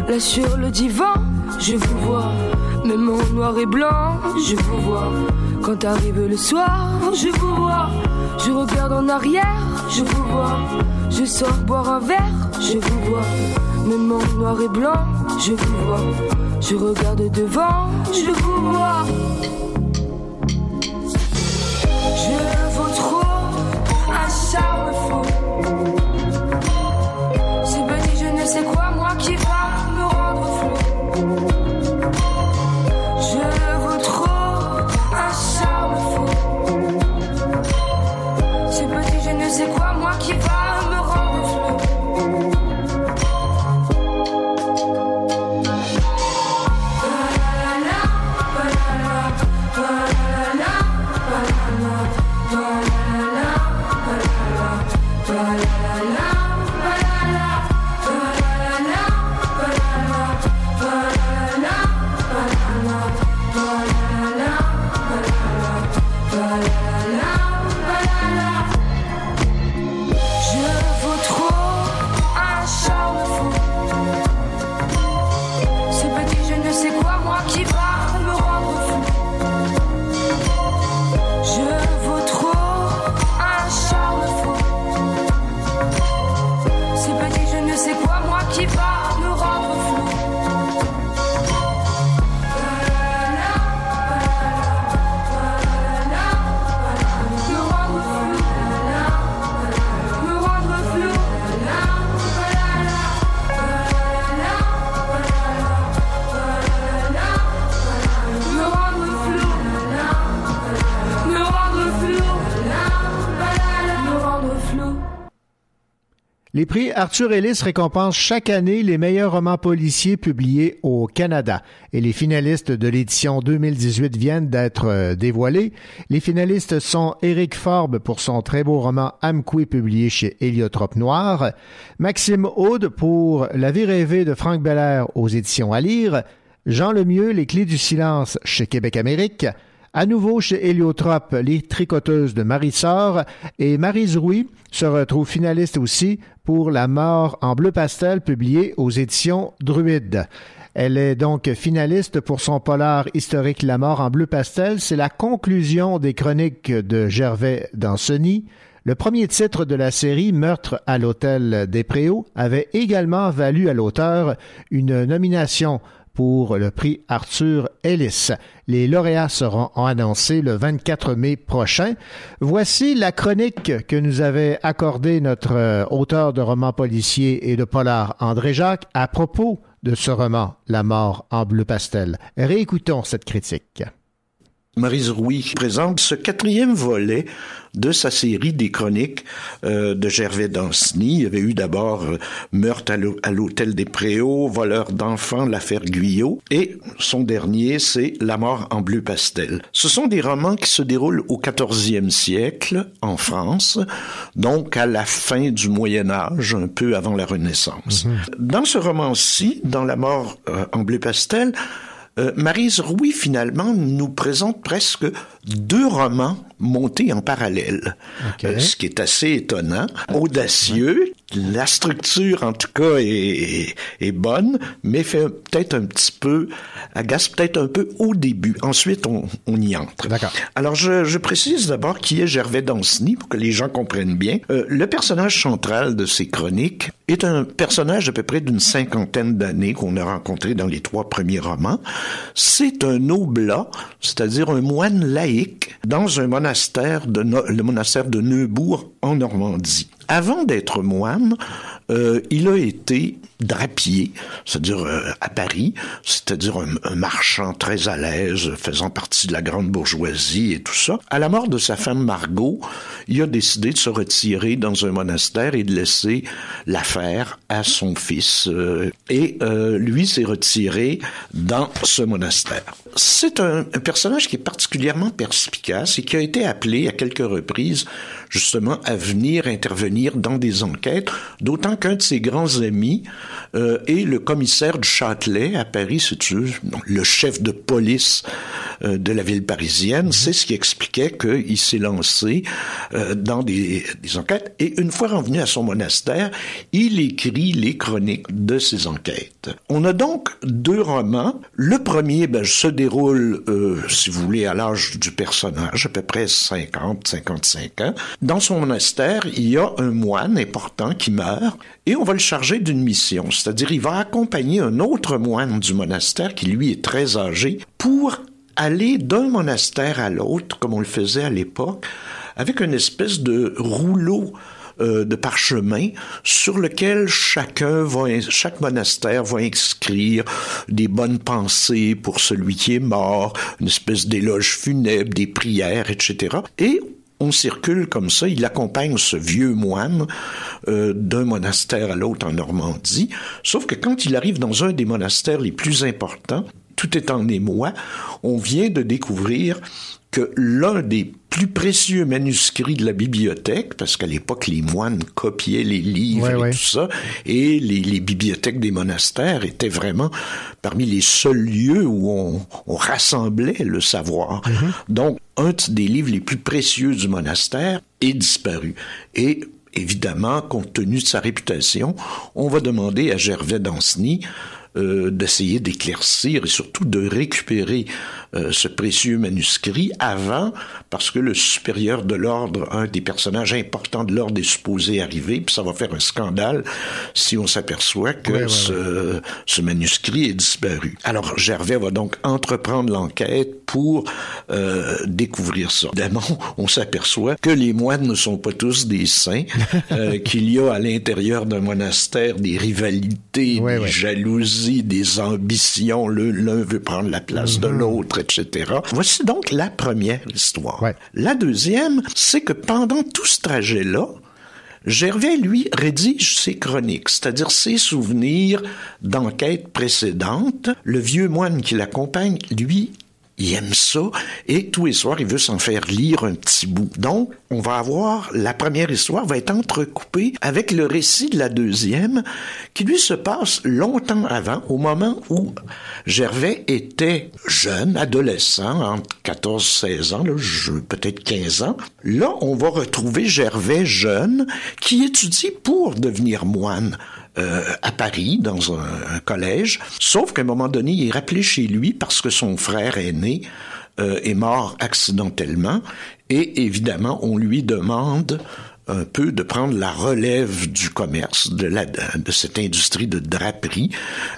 Speaker 4: Là sur le divan, je vous vois. Même en noir et blanc, je vous vois. Quand arrive le soir, je vous vois. Je regarde en arrière, je vous vois. Je sors boire un verre, je vous vois. Même en noir et blanc, je vous vois. Je regarde devant, je vous vois. Je vaux trop un charme fou. Sais quoi,
Speaker 2: Les prix Arthur Ellis récompensent chaque année les meilleurs romans policiers publiés au Canada et les finalistes de l'édition 2018 viennent d'être euh, dévoilés. Les finalistes sont Éric Forbe pour son très beau roman Amqui publié chez Héliotrope Noir, Maxime Aude pour La vie rêvée de Franck Belair aux éditions à lire, Jean Lemieux Les clés du silence chez Québec Amérique, à nouveau chez Héliotrope, Les Tricoteuses de Marie-Sort et Marie se retrouve finaliste aussi pour La mort en bleu pastel publié aux éditions Druide. Elle est donc finaliste pour son polar historique La mort en bleu pastel. C'est la conclusion des chroniques de Gervais Danceny. Le premier titre de la série, Meurtre à l'hôtel des Préaux, avait également valu à l'auteur une nomination pour le prix Arthur Ellis. Les lauréats seront annoncés le 24 mai prochain. Voici la chronique que nous avait accordée notre euh, auteur de romans policiers et de polar André Jacques à propos de ce roman, La mort en bleu pastel. Réécoutons cette critique.
Speaker 3: Marise Rouy présente ce quatrième volet de sa série des chroniques euh, de Gervais Danceny. Il y avait eu d'abord euh, Meurtre à l'hôtel des Préaux, Voleur d'enfants, l'affaire Guyot, et son dernier, c'est La mort en bleu pastel. Ce sont des romans qui se déroulent au 14e siècle en France, donc à la fin du Moyen Âge, un peu avant la Renaissance. Dans ce roman-ci, dans La mort euh, en bleu pastel, Marise Rouy, finalement, nous présente presque deux romans montés en parallèle, euh, ce qui est assez étonnant, audacieux. La structure, en tout cas, est, est bonne, mais fait peut-être un petit peu, agace peut-être un peu au début. Ensuite, on, on y entre.
Speaker 2: D'accord.
Speaker 3: Alors, je, je précise d'abord qui est Gervais Danceny, pour que les gens comprennent bien. Euh, le personnage central de ces chroniques est un personnage d'à peu près d'une cinquantaine d'années qu'on a rencontré dans les trois premiers romans. C'est un oblat, c'est-à-dire un moine laïque, dans un monastère, le monastère de Neubourg en Normandie. Avant d'être moine, euh, il a été drapier, c'est-à-dire euh, à Paris, c'est-à-dire un, marchand très à l'aise, faisant partie de la grande bourgeoisie et tout ça. À la mort de sa femme Margot, il a décidé de se retirer dans un monastère et de laisser l'affaire à son fils. euh, et lui s'est retiré dans ce monastère. C'est un personnage qui est particulièrement perspicace et qui a été appelé à quelques reprises justement à venir intervenir dans des enquêtes, d'autant qu'un de ses grands amis euh, est le commissaire du Châtelet à Paris, c'est-tu, le chef de police euh, de la ville parisienne. C'est ce qui expliquait qu'il s'est lancé euh, dans des, des enquêtes. Et une fois revenu à son monastère, il écrit les chroniques de ses enquêtes. On a donc deux romans. Le premier ben, se déroule, si vous voulez, à l'âge du personnage, à peu près 50, 55 ans. Dans son monastère, il y a un moine important qui meurt et on va le charger d'une mission. C'est-à-dire, il va accompagner un autre moine du monastère qui, lui, est très âgé pour aller d'un monastère à l'autre, comme on le faisait à l'époque, avec une espèce de rouleau euh, de parchemin sur lequel chacun va, chaque monastère va inscrire des bonnes pensées pour celui qui est mort, une espèce d'éloge funèbre, des prières, etc. Et on circule comme ça, il accompagne ce vieux moine euh, d'un monastère à l'autre en Normandie, sauf que quand il arrive dans un des monastères les plus importants, tout est en émoi, on vient de découvrir que l'un des plus précieux manuscrits de la bibliothèque, parce qu'à l'époque, les moines copiaient les livres
Speaker 2: Ouais,
Speaker 3: et
Speaker 2: ouais.
Speaker 3: tout ça, et les, les bibliothèques des monastères étaient vraiment parmi les seuls lieux où on, on rassemblait le savoir. Donc, un des livres les plus précieux du monastère est disparu. Et évidemment, compte tenu de sa réputation, on va demander à Gervais Danceny euh, d'essayer d'éclaircir et surtout de récupérer euh, ce précieux manuscrit avant, parce que le supérieur de l'ordre, un des personnages importants de l'ordre est supposé arriver, puis ça va faire un scandale si on s'aperçoit que
Speaker 2: Ouais, ouais,
Speaker 3: ce, ce manuscrit est disparu. Alors Gervais va donc entreprendre l'enquête pour euh, découvrir ça. Évidemment, on s'aperçoit que les moines ne sont pas tous des saints, euh, qu'il y a à l'intérieur d'un monastère des rivalités, des jalousies, des ambitions. L'un veut prendre la place de
Speaker 2: Mhm.
Speaker 3: l'autre, etc. Voici donc la première histoire. La deuxième, c'est que pendant tout ce trajet-là, Gervais, lui, rédige ses chroniques, c'est-à-dire ses souvenirs d'enquêtes précédentes. Le vieux moine qui l'accompagne, lui, il aime ça et tous les soirs, il veut s'en faire lire un petit bout. Donc, on va avoir la première histoire va être entrecoupée avec le récit de la deuxième qui lui se passe longtemps avant, au moment où Gervais était jeune, adolescent, entre 14 16 ans, peut-être 15 ans. Là, on va retrouver Gervais jeune qui étudie pour devenir moine euh, à Paris, dans un, un collège. Sauf qu'à un moment donné, il est rappelé chez lui parce que son frère aîné euh, est mort accidentellement. Et évidemment, on lui demande un peu de prendre la relève du commerce, de, la, de cette industrie de draperie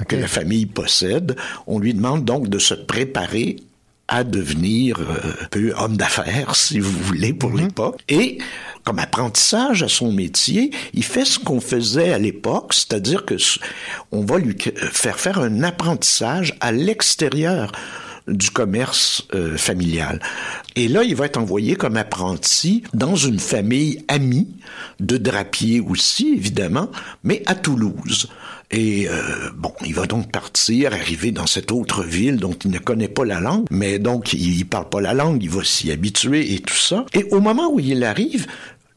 Speaker 3: que la famille possède. On lui demande donc de se préparer à devenir euh, un peu homme d'affaires, si vous voulez, pour l'époque. Et comme apprentissage à son métier, il fait ce qu'on faisait à l'époque, c'est-à-dire que on va lui c- faire faire un apprentissage à l'extérieur du commerce euh, familial. Et là, il va être envoyé comme apprenti dans une famille amie de drapiers aussi, évidemment, mais à Toulouse. Et euh, bon, il va donc partir, arriver dans cette autre ville dont il ne connaît pas la langue, mais donc il, il parle pas la langue, il va s'y habituer et tout ça. Et au moment où il arrive,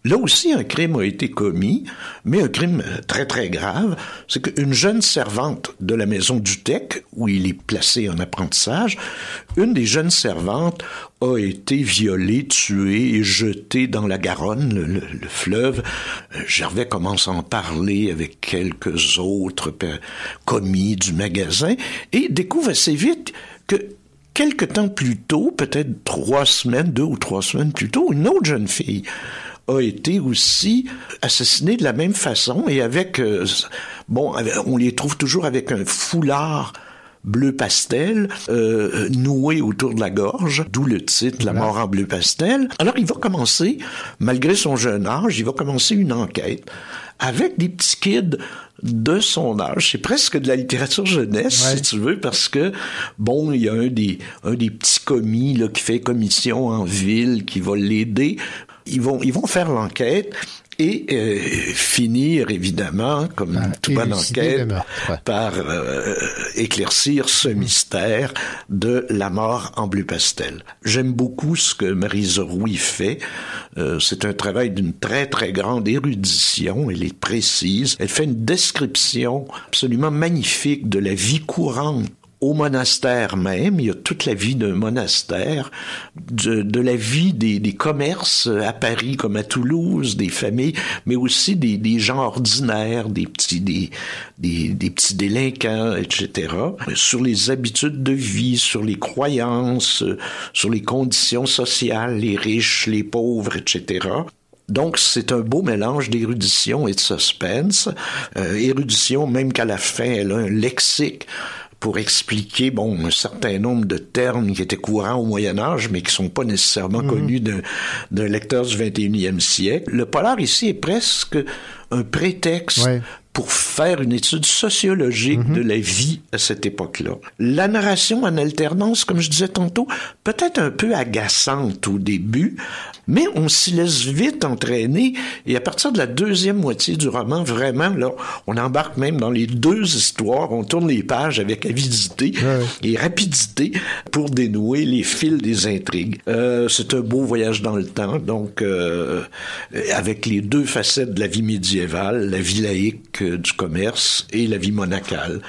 Speaker 3: Là aussi, un crime a été commis, mais un crime euh, très très grave. C'est qu'une jeune servante de la maison du Tech, où il est placé en apprentissage, une des jeunes servantes a été violée, tuée et jetée dans la Garonne, le, le- le fleuve. Euh, Gervais commence à en parler avec quelques autres pe- commis du magasin et découvre assez vite que quelque temps plus tôt, peut-être trois semaines, deux ou trois semaines plus tôt, une autre jeune fille a été aussi assassinée de la même façon et avec, euh, bon, on les trouve toujours avec un foulard bleu pastel euh, noué autour de la gorge, d'où le titre La mort en bleu pastel. Alors il va commencer, malgré son jeune âge, il va commencer une enquête avec des petits kids de son âge. C'est presque de la littérature jeunesse, si tu veux, parce que, bon, il y a un des, un des petits commis là, qui fait commission en ville, qui va l'aider. Ils vont, ils vont faire l'enquête et euh, finir, évidemment, comme toute bonne enquête,
Speaker 2: ouais.
Speaker 3: par euh, éclaircir ce mystère de la mort en bleu pastel. J'aime beaucoup ce que Marie Zeroui fait. Euh, c'est un travail d'une très très grande érudition. Elle est précise. Elle fait une description absolument magnifique de la vie courante au monastère même, il y a toute la vie d'un monastère, de, de la vie des, des commerces à Paris comme à Toulouse, des familles, mais aussi des, des gens ordinaires, des petits, des, des, petits délinquants, etc. Sur les habitudes de vie, sur les croyances, sur les conditions sociales, les riches, les pauvres, etc. Donc, c'est un beau mélange d'érudition et de suspense. Euh, érudition, même qu'à la fin, elle a un lexique pour expliquer bon un certain nombre de termes qui étaient courants au Moyen Âge mais qui sont pas nécessairement
Speaker 2: Mhm.
Speaker 3: connus d'un d'un lecteur du 21e siècle. Le polar ici est presque un prétexte pour faire une étude sociologique
Speaker 2: Mhm.
Speaker 3: de la vie à cette époque-là. La narration en alternance, comme je disais tantôt, peut-être un peu agaçante au début, mais on s'y laisse vite entraîner et à partir de la deuxième moitié du roman, vraiment, là, on embarque même dans les deux histoires, on tourne les pages avec avidité et rapidité pour dénouer les fils des intrigues. Euh, c'est un beau voyage dans le temps, donc euh, avec les deux facettes de la vie médiévale, la vie laïque du commerce et la vie monacale.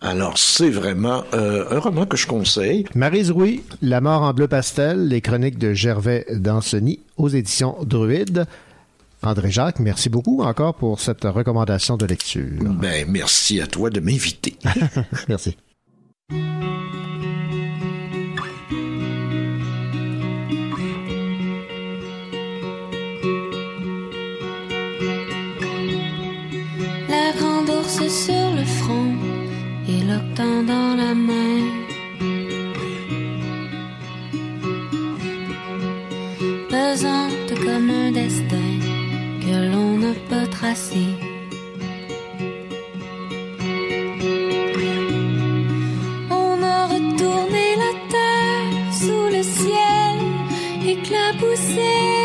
Speaker 3: Alors, c'est vraiment euh, un roman que je conseille.
Speaker 2: Marise Rouy, La mort en bleu pastel, les chroniques de Gervais Danceny aux éditions Druide. André Jacques, merci beaucoup encore pour cette recommandation de lecture.
Speaker 3: Ben, merci à toi de m'inviter.
Speaker 2: merci.
Speaker 6: Dans la main. Pesante comme un destin que l'on n'a pas tracé. On a retourné la terre sous le ciel éclaboussé.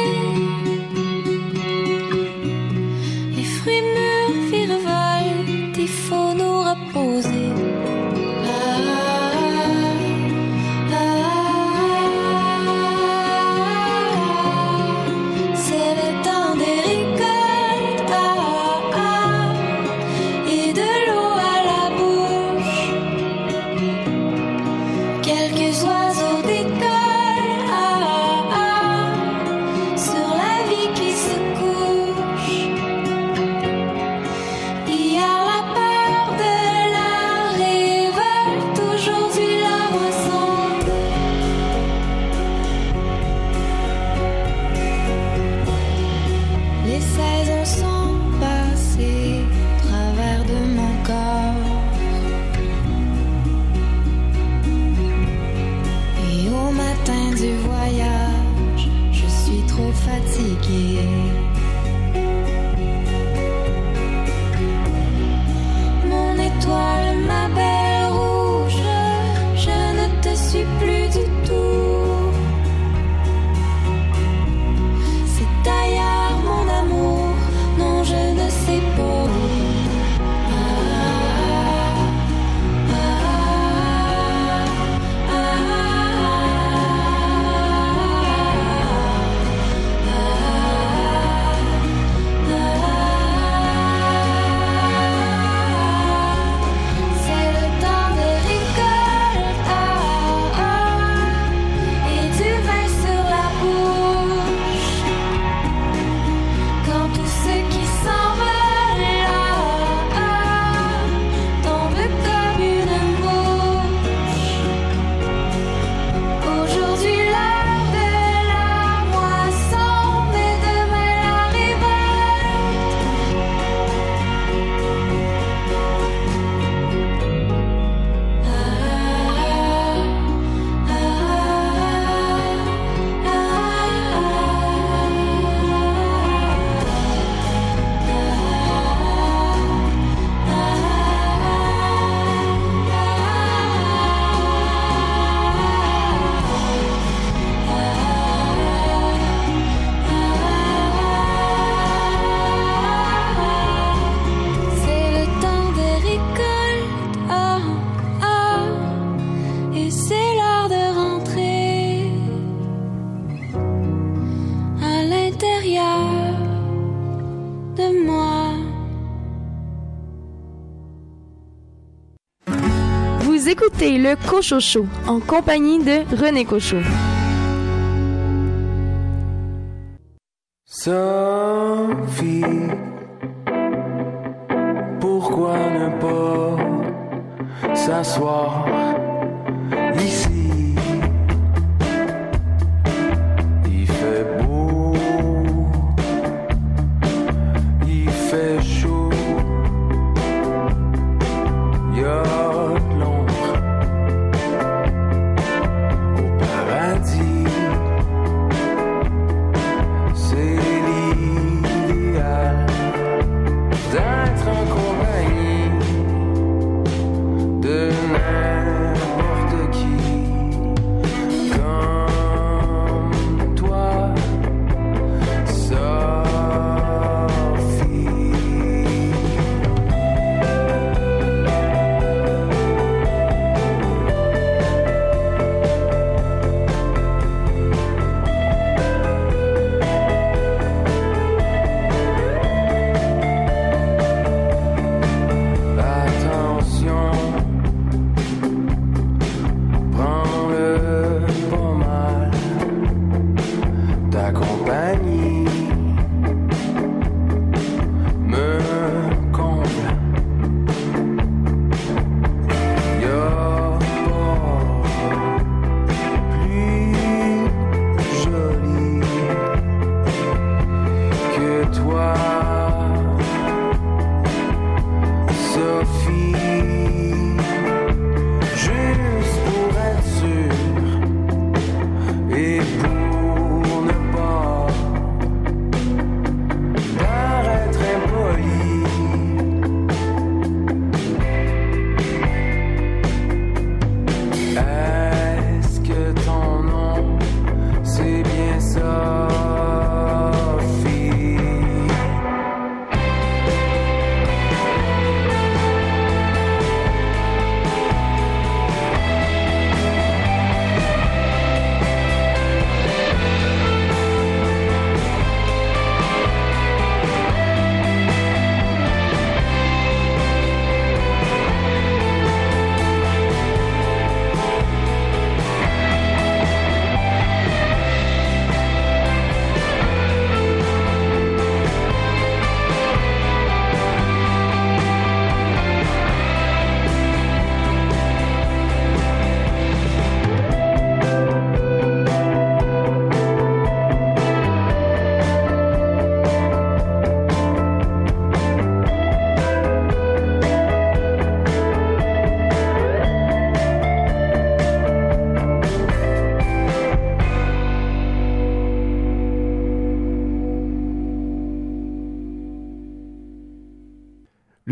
Speaker 6: Le
Speaker 1: Cochocho en compagnie de René Cochot.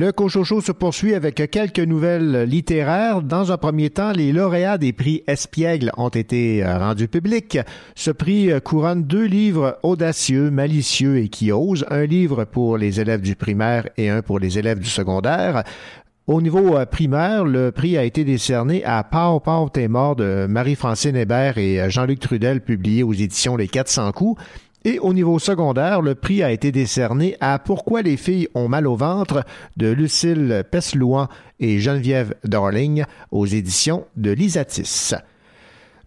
Speaker 2: Le Cochocho se poursuit avec quelques nouvelles littéraires. Dans un premier temps, les lauréats des prix Espiègle ont été euh, rendus publics. Ce prix euh, couronne deux livres audacieux, malicieux et qui osent. Un livre pour les élèves du primaire et un pour les élèves du secondaire. Au niveau euh, primaire, le prix a été décerné à Pau Pau t'es mort de Marie-Francine Hébert et Jean-Luc Trudel, publié aux éditions Les 400 coups. Et au niveau secondaire, le prix a été décerné à Pourquoi les filles ont mal au ventre de Lucille Peslouan et Geneviève Darling aux éditions de Lisatis.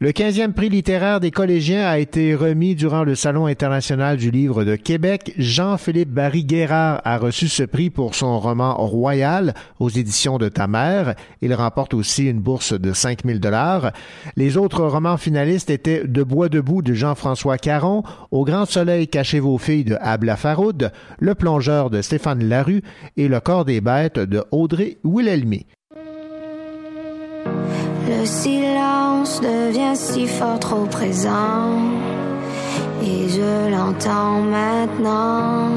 Speaker 2: Le 15e prix littéraire des collégiens a été remis durant le Salon international du livre de Québec. Jean-Philippe Barry-Guérard a reçu ce prix pour son roman Royal aux éditions de Ta mère. Il remporte aussi une bourse de 5000 dollars. Les autres romans finalistes étaient De bois debout de Jean-François Caron, Au grand soleil cachez vos filles de Abla Faroud, Le plongeur de Stéphane Larue et Le corps des bêtes de Audrey Wilhelmy.
Speaker 12: Le silence devient si fort trop présent et je l'entends maintenant.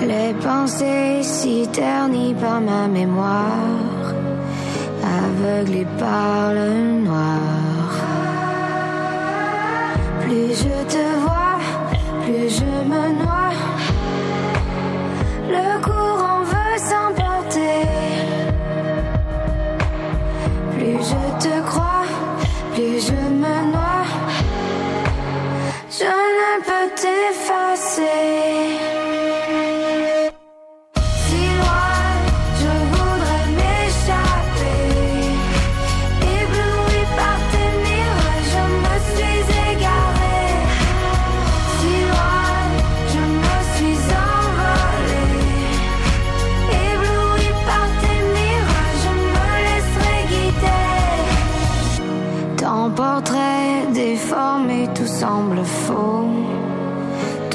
Speaker 12: Les pensées si ternies par ma mémoire, aveuglées par le noir. Plus je te vois, plus je me noie. Le courant veut s'emporter. Plus je te crois, plus je me noie. Je ne peux t'effacer.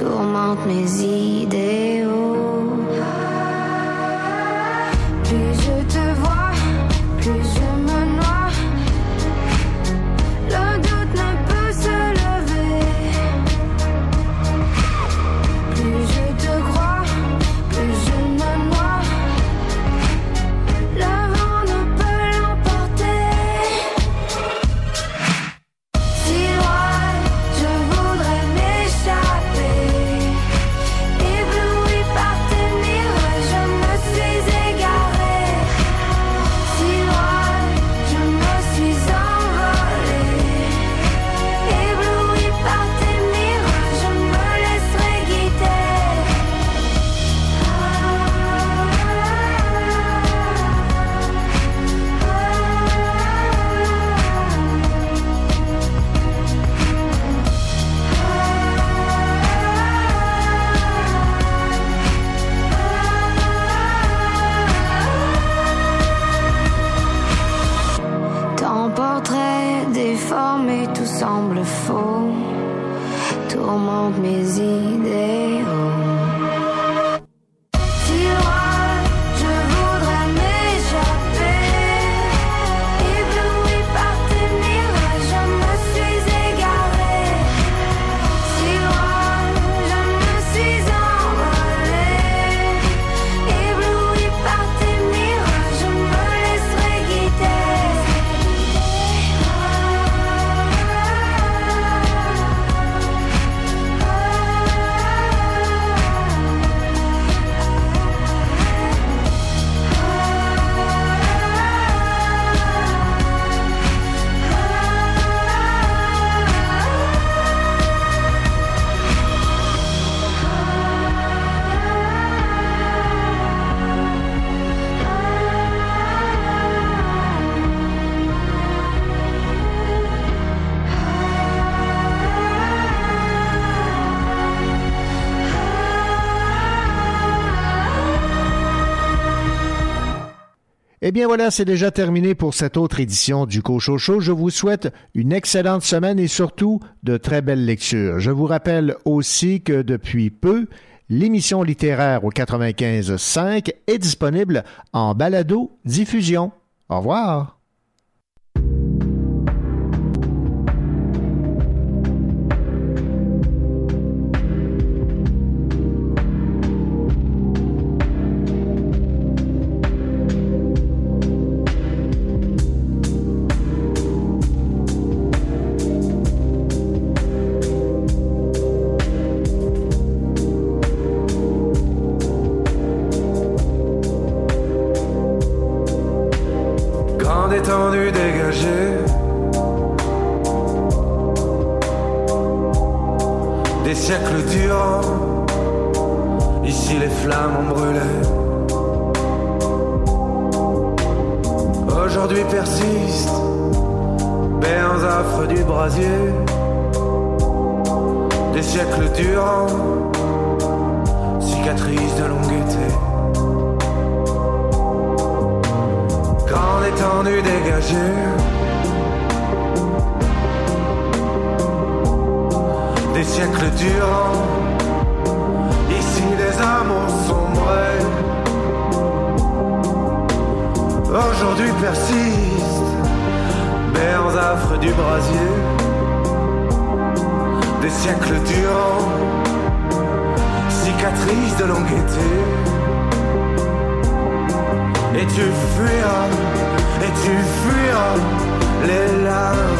Speaker 12: Tourmente mes idéaux.
Speaker 2: Bien voilà, c'est déjà terminé pour cette autre édition du Cochocho. Je vous souhaite une excellente semaine et surtout de très belles lectures. Je vous rappelle aussi que depuis peu, l'émission littéraire au 95.5 est disponible en balado diffusion. Au revoir.
Speaker 11: dégagé. Des siècles durant, ici les amours sombrés. Aujourd'hui persistent, mers affres du brasier. Des siècles durant, cicatrices de longue été. Et tu fuiras et tu fuiras oh, les larmes.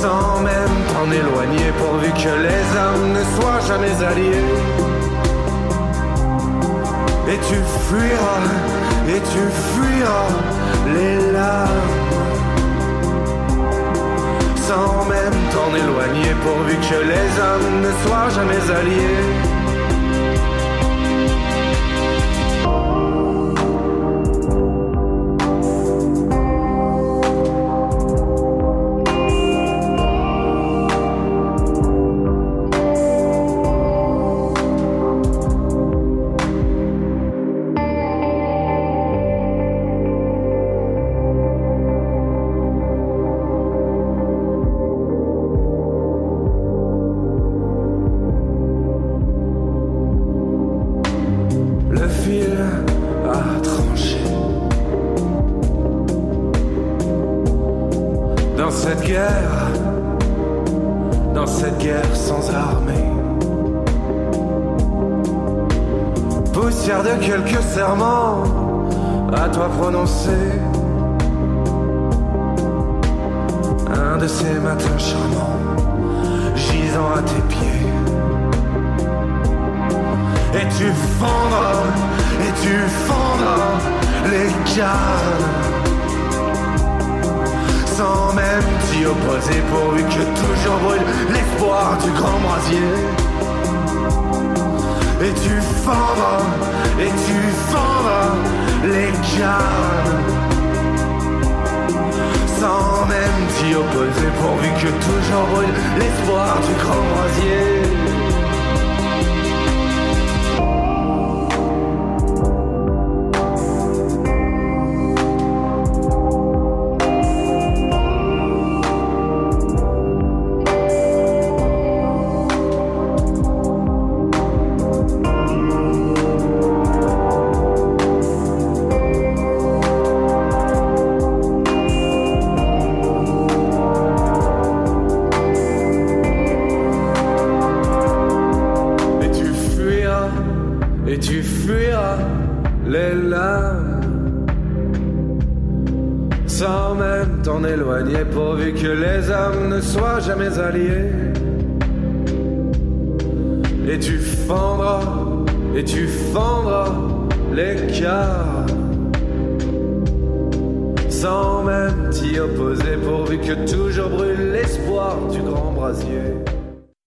Speaker 11: Sans même t'en éloigner pourvu que les âmes ne soient jamais alliées. Et tu fuiras oh, et tu fuiras oh, les larmes. Sans même t'en éloigner pourvu que les âmes ne soient jamais alliées.